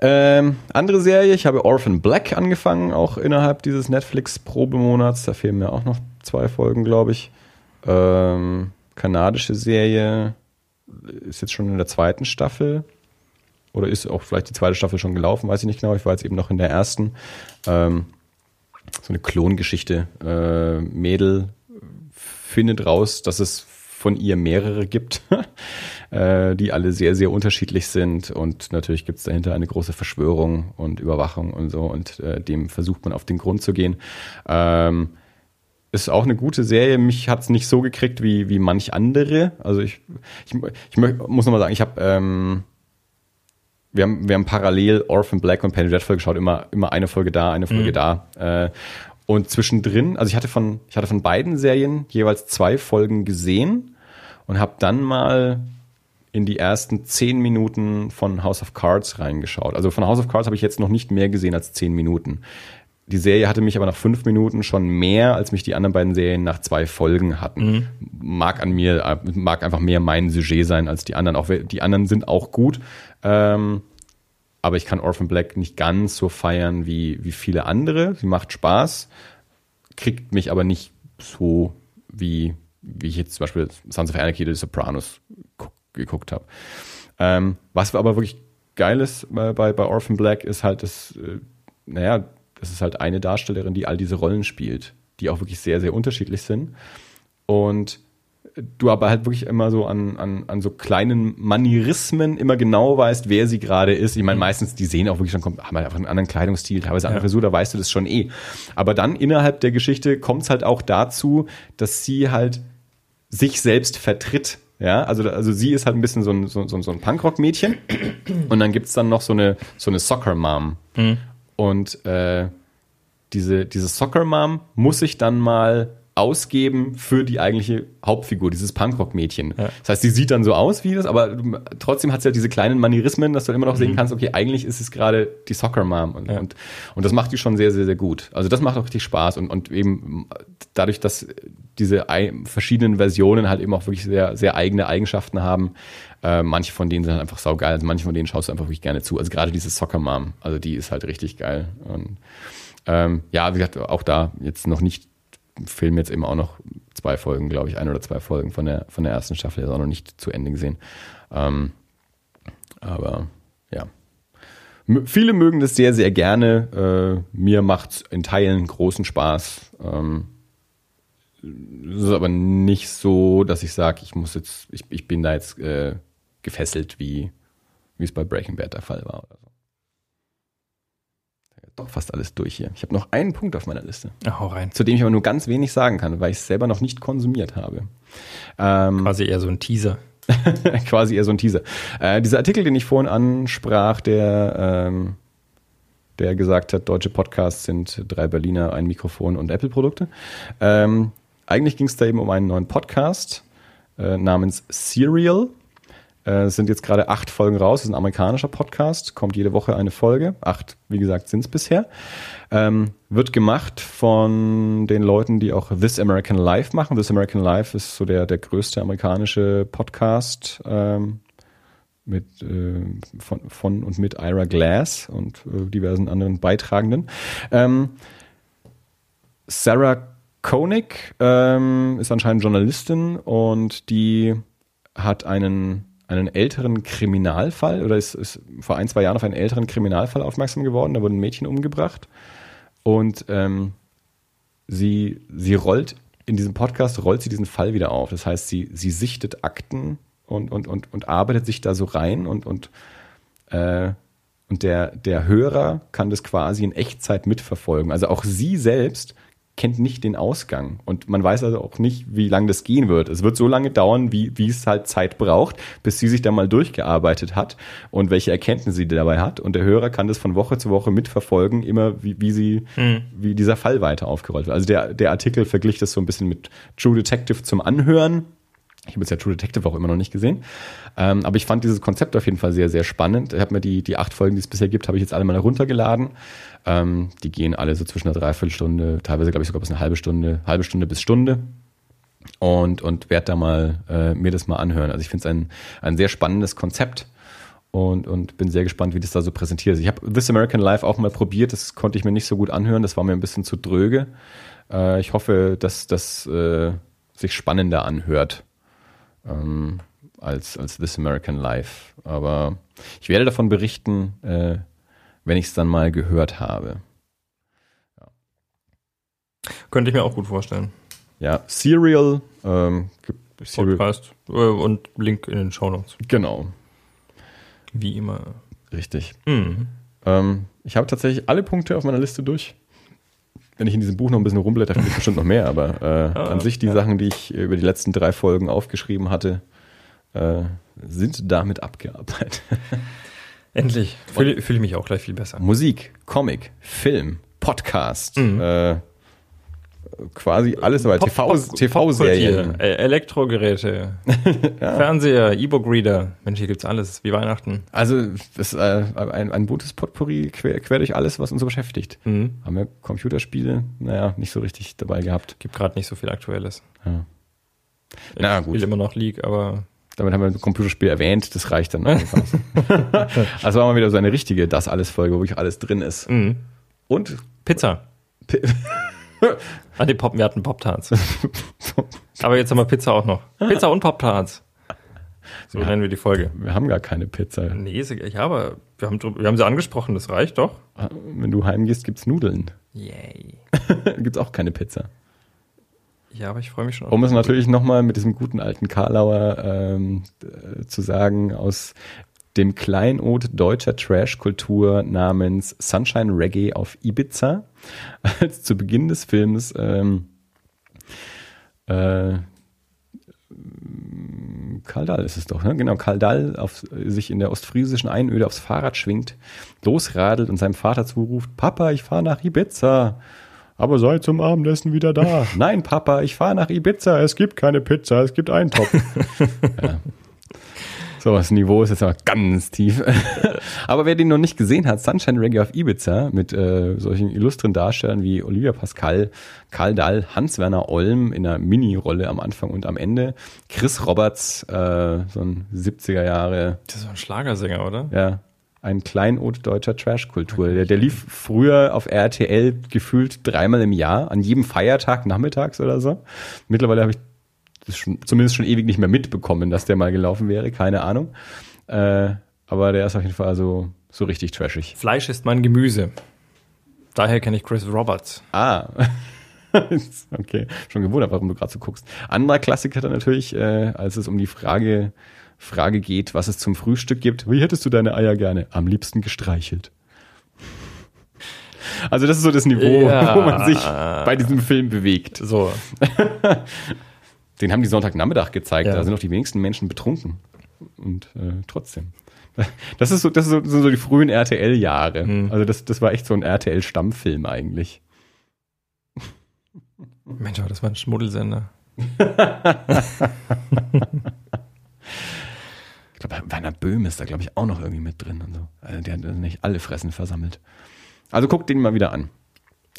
Ähm, andere Serie, ich habe Orphan Black angefangen, auch innerhalb dieses Netflix-Probemonats. Da fehlen mir auch noch zwei Folgen, glaube ich. Ähm, kanadische Serie ist jetzt schon in der zweiten Staffel oder ist auch vielleicht die zweite Staffel schon gelaufen, weiß ich nicht genau. Ich war jetzt eben noch in der ersten. Ähm, so eine Klongeschichte. Äh, Mädel findet raus, dass es von ihr mehrere gibt, (laughs) äh, die alle sehr, sehr unterschiedlich sind. Und natürlich gibt es dahinter eine große Verschwörung und Überwachung und so. Und äh, dem versucht man auf den Grund zu gehen. Ähm, ist auch eine gute Serie. Mich hat es nicht so gekriegt wie, wie manch andere. Also ich, ich, ich muss nochmal sagen, ich habe ähm, wir haben, wir haben parallel Orphan Black und Penny Dreadful geschaut, immer, immer eine Folge da, eine Folge mhm. da. Äh, und zwischendrin, also ich hatte von, ich hatte von beiden Serien jeweils zwei Folgen gesehen und habe dann mal in die ersten zehn Minuten von House of Cards reingeschaut. Also von House of Cards habe ich jetzt noch nicht mehr gesehen als zehn Minuten. Die Serie hatte mich aber nach fünf Minuten schon mehr, als mich die anderen beiden Serien nach zwei Folgen hatten. Mhm. Mag an mir, mag einfach mehr mein Sujet sein als die anderen. Auch die anderen sind auch gut. Ähm, aber ich kann Orphan Black nicht ganz so feiern wie, wie viele andere. Sie macht Spaß, kriegt mich aber nicht so wie, wie ich jetzt zum Beispiel Sons of Anarchy oder The Sopranos geguckt habe. Ähm, was aber wirklich geil ist bei, bei, bei Orphan Black ist halt, dass, äh, naja, das ist halt eine Darstellerin, die all diese Rollen spielt, die auch wirklich sehr, sehr unterschiedlich sind. Und du aber halt wirklich immer so an, an, an so kleinen Manierismen immer genau weißt, wer sie gerade ist. Ich meine, mhm. meistens, die sehen auch wirklich schon, haben halt einfach einen anderen Kleidungsstil, teilweise andere ja. Frisur, da weißt du das schon eh. Aber dann innerhalb der Geschichte kommt es halt auch dazu, dass sie halt sich selbst vertritt. Ja, also, also sie ist halt ein bisschen so ein, so, so, so ein Punkrock-Mädchen. Und dann gibt's dann noch so eine, so eine Soccer-Mom. Mhm. Und äh, diese, diese Soccer-Mom muss sich dann mal ausgeben für die eigentliche Hauptfigur, dieses Punkrock-Mädchen. Ja. Das heißt, sie sieht dann so aus wie das, aber trotzdem hat sie halt diese kleinen Manierismen, dass du immer noch sehen mhm. kannst, okay, eigentlich ist es gerade die Soccer Mom. Und, ja. und, und, das macht die schon sehr, sehr, sehr gut. Also das macht auch richtig Spaß. Und, und eben dadurch, dass diese verschiedenen Versionen halt eben auch wirklich sehr, sehr eigene Eigenschaften haben, äh, manche von denen sind halt einfach saugeil. Also manche von denen schaust du einfach wirklich gerne zu. Also gerade diese Soccer Mom, also die ist halt richtig geil. Und ähm, ja, wie gesagt, auch da jetzt noch nicht Film jetzt eben auch noch zwei Folgen, glaube ich, ein oder zwei Folgen von der, von der ersten Staffel, ist auch noch nicht zu Ende gesehen. Ähm, aber ja. M viele mögen das sehr, sehr gerne. Äh, mir macht es in Teilen großen Spaß. Ähm, es ist aber nicht so, dass ich sage, ich muss jetzt, ich, ich bin da jetzt äh, gefesselt, wie, wie es bei Breaking Bad der Fall war. Oder so doch fast alles durch hier. Ich habe noch einen Punkt auf meiner Liste. Ach, hau rein. Zu dem ich aber nur ganz wenig sagen kann, weil ich es selber noch nicht konsumiert habe. Ähm, Quasi eher so ein Teaser. (laughs) Quasi eher so ein Teaser. Äh, dieser Artikel, den ich vorhin ansprach, der, ähm, der gesagt hat, deutsche Podcasts sind drei Berliner, ein Mikrofon und Apple-Produkte. Ähm, eigentlich ging es da eben um einen neuen Podcast äh, namens Serial. Äh, es sind jetzt gerade acht Folgen raus. Es ist ein amerikanischer Podcast. Kommt jede Woche eine Folge. Acht, wie gesagt, sind es bisher. Ähm, wird gemacht von den Leuten, die auch This American Life machen. This American Life ist so der, der größte amerikanische Podcast ähm, mit, äh, von, von und mit Ira Glass und äh, diversen anderen Beitragenden. Ähm, Sarah Koenig ähm, ist anscheinend Journalistin und die hat einen einen älteren Kriminalfall oder ist, ist vor ein, zwei Jahren auf einen älteren Kriminalfall aufmerksam geworden. Da wurde ein Mädchen umgebracht. Und ähm, sie, sie rollt in diesem Podcast, rollt sie diesen Fall wieder auf. Das heißt, sie, sie sichtet Akten und, und, und, und arbeitet sich da so rein und, und, äh, und der, der Hörer kann das quasi in Echtzeit mitverfolgen. Also auch sie selbst kennt nicht den Ausgang. Und man weiß also auch nicht, wie lange das gehen wird. Es wird so lange dauern, wie, wie es halt Zeit braucht, bis sie sich da mal durchgearbeitet hat und welche Erkenntnisse sie dabei hat. Und der Hörer kann das von Woche zu Woche mitverfolgen, immer wie, wie sie, mhm. wie dieser Fall weiter aufgerollt wird. Also der, der Artikel verglich das so ein bisschen mit True Detective zum Anhören. Ich habe jetzt ja True Detective auch immer noch nicht gesehen. Ähm, aber ich fand dieses Konzept auf jeden Fall sehr, sehr spannend. Ich habe mir die, die acht Folgen, die es bisher gibt, habe ich jetzt alle mal heruntergeladen. Ähm, die gehen alle so zwischen einer Dreiviertelstunde, teilweise glaube ich sogar bis eine halbe Stunde, halbe Stunde bis Stunde. Und, und werde da mal äh, mir das mal anhören. Also ich finde es ein, ein sehr spannendes Konzept und, und bin sehr gespannt, wie das da so präsentiert ist. Ich habe This American Life auch mal probiert, das konnte ich mir nicht so gut anhören, das war mir ein bisschen zu dröge. Äh, ich hoffe, dass das äh, sich spannender anhört ähm, als, als This American Life. Aber ich werde davon berichten, äh, wenn ich es dann mal gehört habe. Ja. Könnte ich mir auch gut vorstellen. Ja, Serial, ähm, Serial. Podcast äh, und Link in den Show Notes. Genau. Wie immer. Richtig. Mhm. Ähm, ich habe tatsächlich alle Punkte auf meiner Liste durch. Wenn ich in diesem Buch noch ein bisschen rumblätter, finde ich bestimmt noch mehr, aber äh, ah, an sich die ja. Sachen, die ich über die letzten drei Folgen aufgeschrieben hatte, äh, sind damit abgearbeitet. (laughs) Endlich. Fühle fühl ich mich auch gleich viel besser. Musik, Comic, Film, Podcast, mhm. äh, quasi alles dabei. TV-Serien. TV Elektrogeräte, (laughs) ja. Fernseher, E-Book-Reader. Mensch, hier gibt's alles, wie Weihnachten. Also, das ist äh, ein, ein buntes Potpourri quer, quer durch alles, was uns so beschäftigt. Mhm. Haben wir Computerspiele, naja, nicht so richtig dabei gehabt. Gibt gerade nicht so viel Aktuelles. Ja. Ich Na gut. immer noch League, aber damit haben wir ein Computerspiel erwähnt, das reicht dann. (laughs) also war mal wieder so eine richtige Das alles Folge, wo wirklich alles drin ist. Mhm. Und Pizza. P (laughs) ah, die Pop, wir hatten Pop-Tarts. (laughs) Aber jetzt haben wir Pizza auch noch. Pizza und Pop-Tarts. So ja, nennen wir die Folge. Wir haben gar keine Pizza. Nee, ich habe, wir haben, wir haben sie angesprochen, das reicht doch. Wenn du heimgehst, gibt's Nudeln. Yay. (laughs) gibt's auch keine Pizza. Ja, aber ich freue mich schon. Um es natürlich nochmal mit diesem guten alten Karlauer ähm, äh, zu sagen, aus dem Kleinod deutscher Trash-Kultur namens Sunshine Reggae auf Ibiza, (laughs) als zu Beginn des Films ähm, äh, Kaldal ist es doch, ne? Genau, Kaldal auf, sich in der ostfriesischen Einöde aufs Fahrrad schwingt, losradelt und seinem Vater zuruft, Papa, ich fahre nach Ibiza aber sei zum Abendessen wieder da. (laughs) Nein, Papa, ich fahre nach Ibiza, es gibt keine Pizza, es gibt Eintopf. ja. (laughs) So, das Niveau ist jetzt aber ganz tief. (laughs) aber wer den noch nicht gesehen hat, Sunshine Reggae auf Ibiza mit äh, solchen illustren Darstellern wie Olivia Pascal, Karl Dahl, Hans-Werner Olm in einer Mini-Rolle am Anfang und am Ende, Chris Roberts, äh, so ein 70er Jahre. Das ist so ein Schlagersänger, oder? Ja, ein Kleinod deutscher Trashkultur. Der, der lief früher auf RTL gefühlt dreimal im Jahr, an jedem Feiertag nachmittags oder so. Mittlerweile habe ich schon, zumindest schon ewig nicht mehr mitbekommen, dass der mal gelaufen wäre, keine Ahnung. Äh, aber der ist auf jeden Fall so, so richtig trashig. Fleisch ist mein Gemüse. Daher kenne ich Chris Roberts. Ah. (laughs) okay, schon gewundert, warum du gerade so guckst. Anderer Klassiker dann natürlich, äh, als es um die Frage Frage geht, was es zum Frühstück gibt. Wie hättest du deine Eier gerne? Am liebsten gestreichelt. Also das ist so das Niveau, ja. wo man sich bei diesem Film bewegt. So. (laughs) Den haben die Sonntagnachmittag gezeigt. Ja. Da sind doch die wenigsten Menschen betrunken. Und äh, trotzdem. (laughs) Das ist so, das sind so die frühen RTL-Jahre. Hm. Also das, das war echt so ein RTL-Stammfilm eigentlich. Mensch, aber das war ein Schmuddelsender. (laughs) Ich glaube, Werner Böhm ist da, glaube ich, auch noch irgendwie mit drin. Und so. Also der hat nicht alle Fressen versammelt. Also guckt den mal wieder an.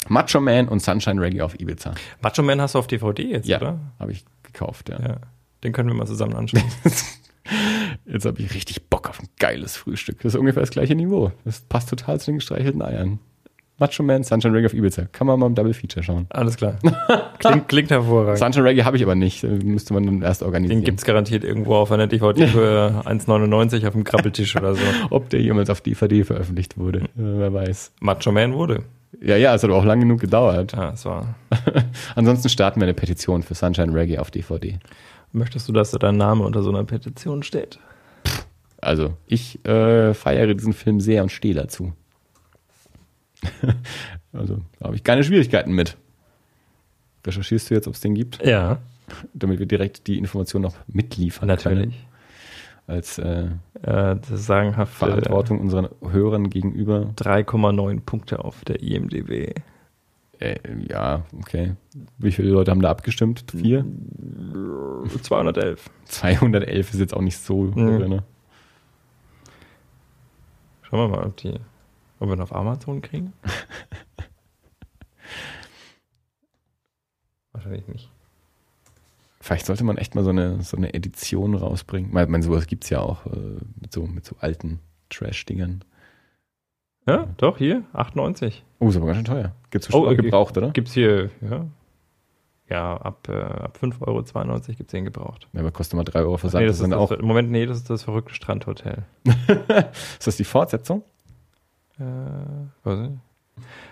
Macho Man und Sunshine Reggae auf Ibiza. Macho Man hast du auf DVD jetzt, ja, oder? habe ich gekauft, ja. ja. Den können wir mal zusammen anschauen. (laughs) jetzt habe ich richtig Bock auf ein geiles Frühstück. Das ist ungefähr das gleiche Niveau. Das passt total zu den gestreichelten Eiern. Macho Man, Sunshine Reggae auf Ibiza. Kann man mal im Double Feature schauen. Alles klar. (laughs) Klingt, klingt hervorragend. Sunshine Reggae habe ich aber nicht. Müsste man dann erst organisieren. Den gibt's garantiert irgendwo auf einer DVD für (laughs) 1,99 auf dem Krabbeltisch oder so. Ob der jemals auf DVD veröffentlicht wurde, wer weiß. Macho Man wurde. Ja, ja, es hat aber auch lange genug gedauert. Ja, es war. (laughs) Ansonsten starten wir eine Petition für Sunshine Reggae auf DVD. Möchtest du, dass da dein Name unter so einer Petition steht? Also, ich äh, feiere diesen Film sehr und stehe dazu. (laughs) also da habe ich keine Schwierigkeiten mit. Recherchierst du jetzt, ob es den gibt? Ja. Damit wir direkt die Information noch mitliefern Natürlich. können. Als äh, äh, sagenhafte Verantwortung unseren Hörern gegenüber. 3,9 Punkte auf der IMDB. Äh, ja, okay. Wie viele Leute haben da abgestimmt? Vier? 211. 211 ist jetzt auch nicht so mhm. drin. Schauen wir mal, ob die wollen wir ihn auf Amazon kriegen? (laughs) Wahrscheinlich nicht. Vielleicht sollte man echt mal so eine, so eine Edition rausbringen. Ich meine, sowas gibt es ja auch äh, mit, so, mit so alten Trash-Dingern. Ja, doch, hier, 98. Oh, ist aber ganz schön teuer. Gibt es oh, okay. gebraucht, oder? Gibt es hier, ja. Ja, ab, äh, ab 5,92 Euro gibt es den gebraucht. Ja, aber kostet mal 3 Euro Versand. Nee, das, das ist das, auch Moment, nee, das ist das verrückte Strandhotel. (laughs) ist das die Fortsetzung? Äh, weiß nicht.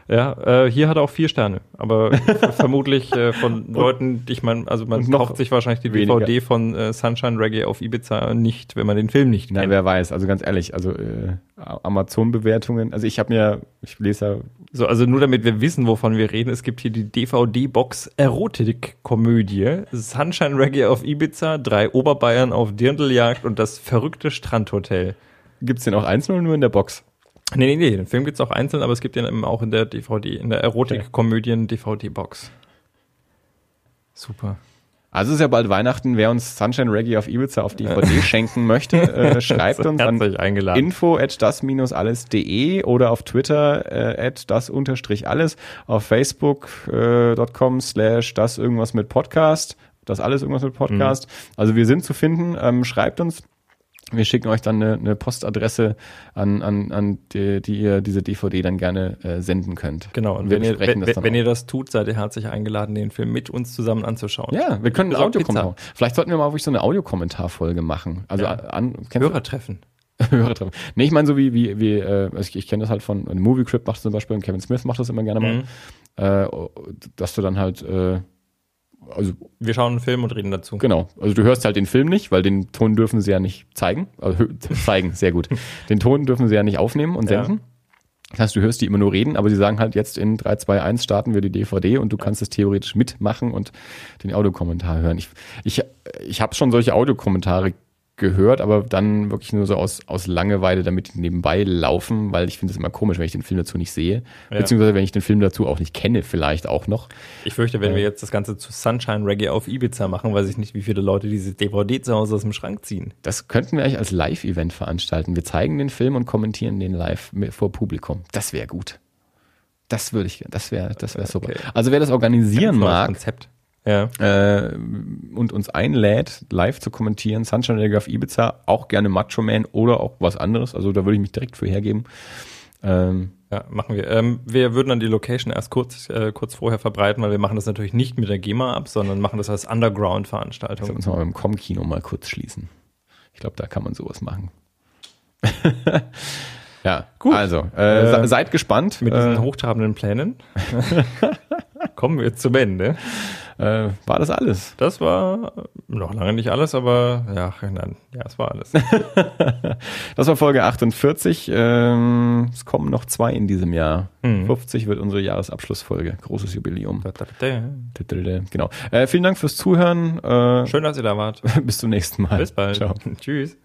Ja, äh, hier hat er auch vier Sterne, aber (laughs) vermutlich äh, von Leuten, ich meine, also man kauft sich wahrscheinlich die weniger. DVD von äh, Sunshine Reggae auf Ibiza nicht, wenn man den Film nicht kennt. Nein, wer weiß, also ganz ehrlich, also äh, Amazon-Bewertungen, also ich habe mir, ich lese ja... So, also nur damit wir wissen, wovon wir reden, es gibt hier die DVD-Box Erotik-Komödie, Sunshine Reggae auf Ibiza, drei Oberbayern auf Dirndljagd und das verrückte Strandhotel. Gibt's den auch einzeln oder nur in der Box? Nee, nee, nee, den Film gibt's auch einzeln, aber es gibt den eben auch in der DVD, in der Erotik-Komödien-DVD-Box. Super. Also ist ja bald Weihnachten. Wer uns Sunshine Reggae auf Ibiza auf DVD (laughs) schenken möchte, äh, schreibt uns an info at das-alles.de oder auf Twitter äh, at das unterstrich alles, auf facebook.com äh, slash das irgendwas mit Podcast, das alles irgendwas mit Podcast. Mhm. Also wir sind zu finden. Ähm, schreibt uns. Wir schicken euch dann eine, eine Postadresse an, an, an die, die ihr diese DVD dann gerne äh, senden könnt. Genau, und wenn, ihr, wenn, wenn ihr das tut, seid ihr herzlich eingeladen, den Film mit uns zusammen anzuschauen. Ja, wir können Audiokommentar. Vielleicht sollten wir mal wirklich so eine Audiokommentarfolge machen. Also ja. an, Hörertreffen. (laughs) Hörertreffen. Nee, ich meine so wie, wie, wie äh, ich, ich kenne das halt von Movie Crip macht zum Beispiel und Kevin Smith macht das immer gerne mal, mhm. äh, dass du dann halt äh, also wir schauen einen Film und reden dazu. Genau. Also du hörst halt den Film nicht, weil den Ton dürfen sie ja nicht zeigen. Also (laughs) zeigen, sehr gut. Den Ton dürfen sie ja nicht aufnehmen und senden. Ja. Das heißt, du hörst die immer nur reden, aber sie sagen halt jetzt in 3, 2, 1 starten wir die DVD und du kannst es theoretisch mitmachen und den Audiokommentar hören. Ich, ich, ich habe schon solche Audiokommentare gehört, aber dann wirklich nur so aus, aus Langeweile, damit die nebenbei laufen, weil ich finde es immer komisch, wenn ich den Film dazu nicht sehe. Ja. Beziehungsweise wenn ich den Film dazu auch nicht kenne, vielleicht auch noch. Ich fürchte, wenn wir jetzt das Ganze zu Sunshine Reggae auf Ibiza machen, weiß ich nicht, wie viele Leute diese DVD zu Hause aus dem Schrank ziehen. Das könnten wir eigentlich als Live-Event veranstalten. Wir zeigen den Film und kommentieren den live vor Publikum. Das wäre gut. Das würde ich, das wäre, das wäre super. Okay. Also wer das organisieren Das mag, Konzept. Ja. äh, und uns einlädt, live zu kommentieren, Sunshine auf Ibiza, auch gerne Macho Man oder auch was anderes. Also da würde ich mich direkt für hergeben. Ähm, Ja, machen wir. Ähm, wir würden dann die Location erst kurz, äh, kurz vorher verbreiten, weil wir machen das natürlich nicht mit der GEMA ab, sondern machen das als Lass Underground-Veranstaltung. uns mal beim Com-Kino mal kurz schließen. Ich glaube, da kann man sowas machen. (laughs) ja, Gut. Also, äh, Äh, seid gespannt. Mit diesen äh, hochtrabenden Plänen (laughs) kommen wir zum Ende. Äh, war das alles? Das war noch lange nicht alles, aber ja, nein, ja, es war alles. (laughs) Das war Folge 48. Ähm, es kommen noch zwei in diesem Jahr. Mhm. 50 wird unsere Jahresabschlussfolge. Großes Jubiläum. Genau. Äh, vielen Dank fürs Zuhören. Äh, Schön, dass ihr da wart. (laughs) bis zum nächsten Mal. Bis bald. Ciao. (laughs) Tschüss.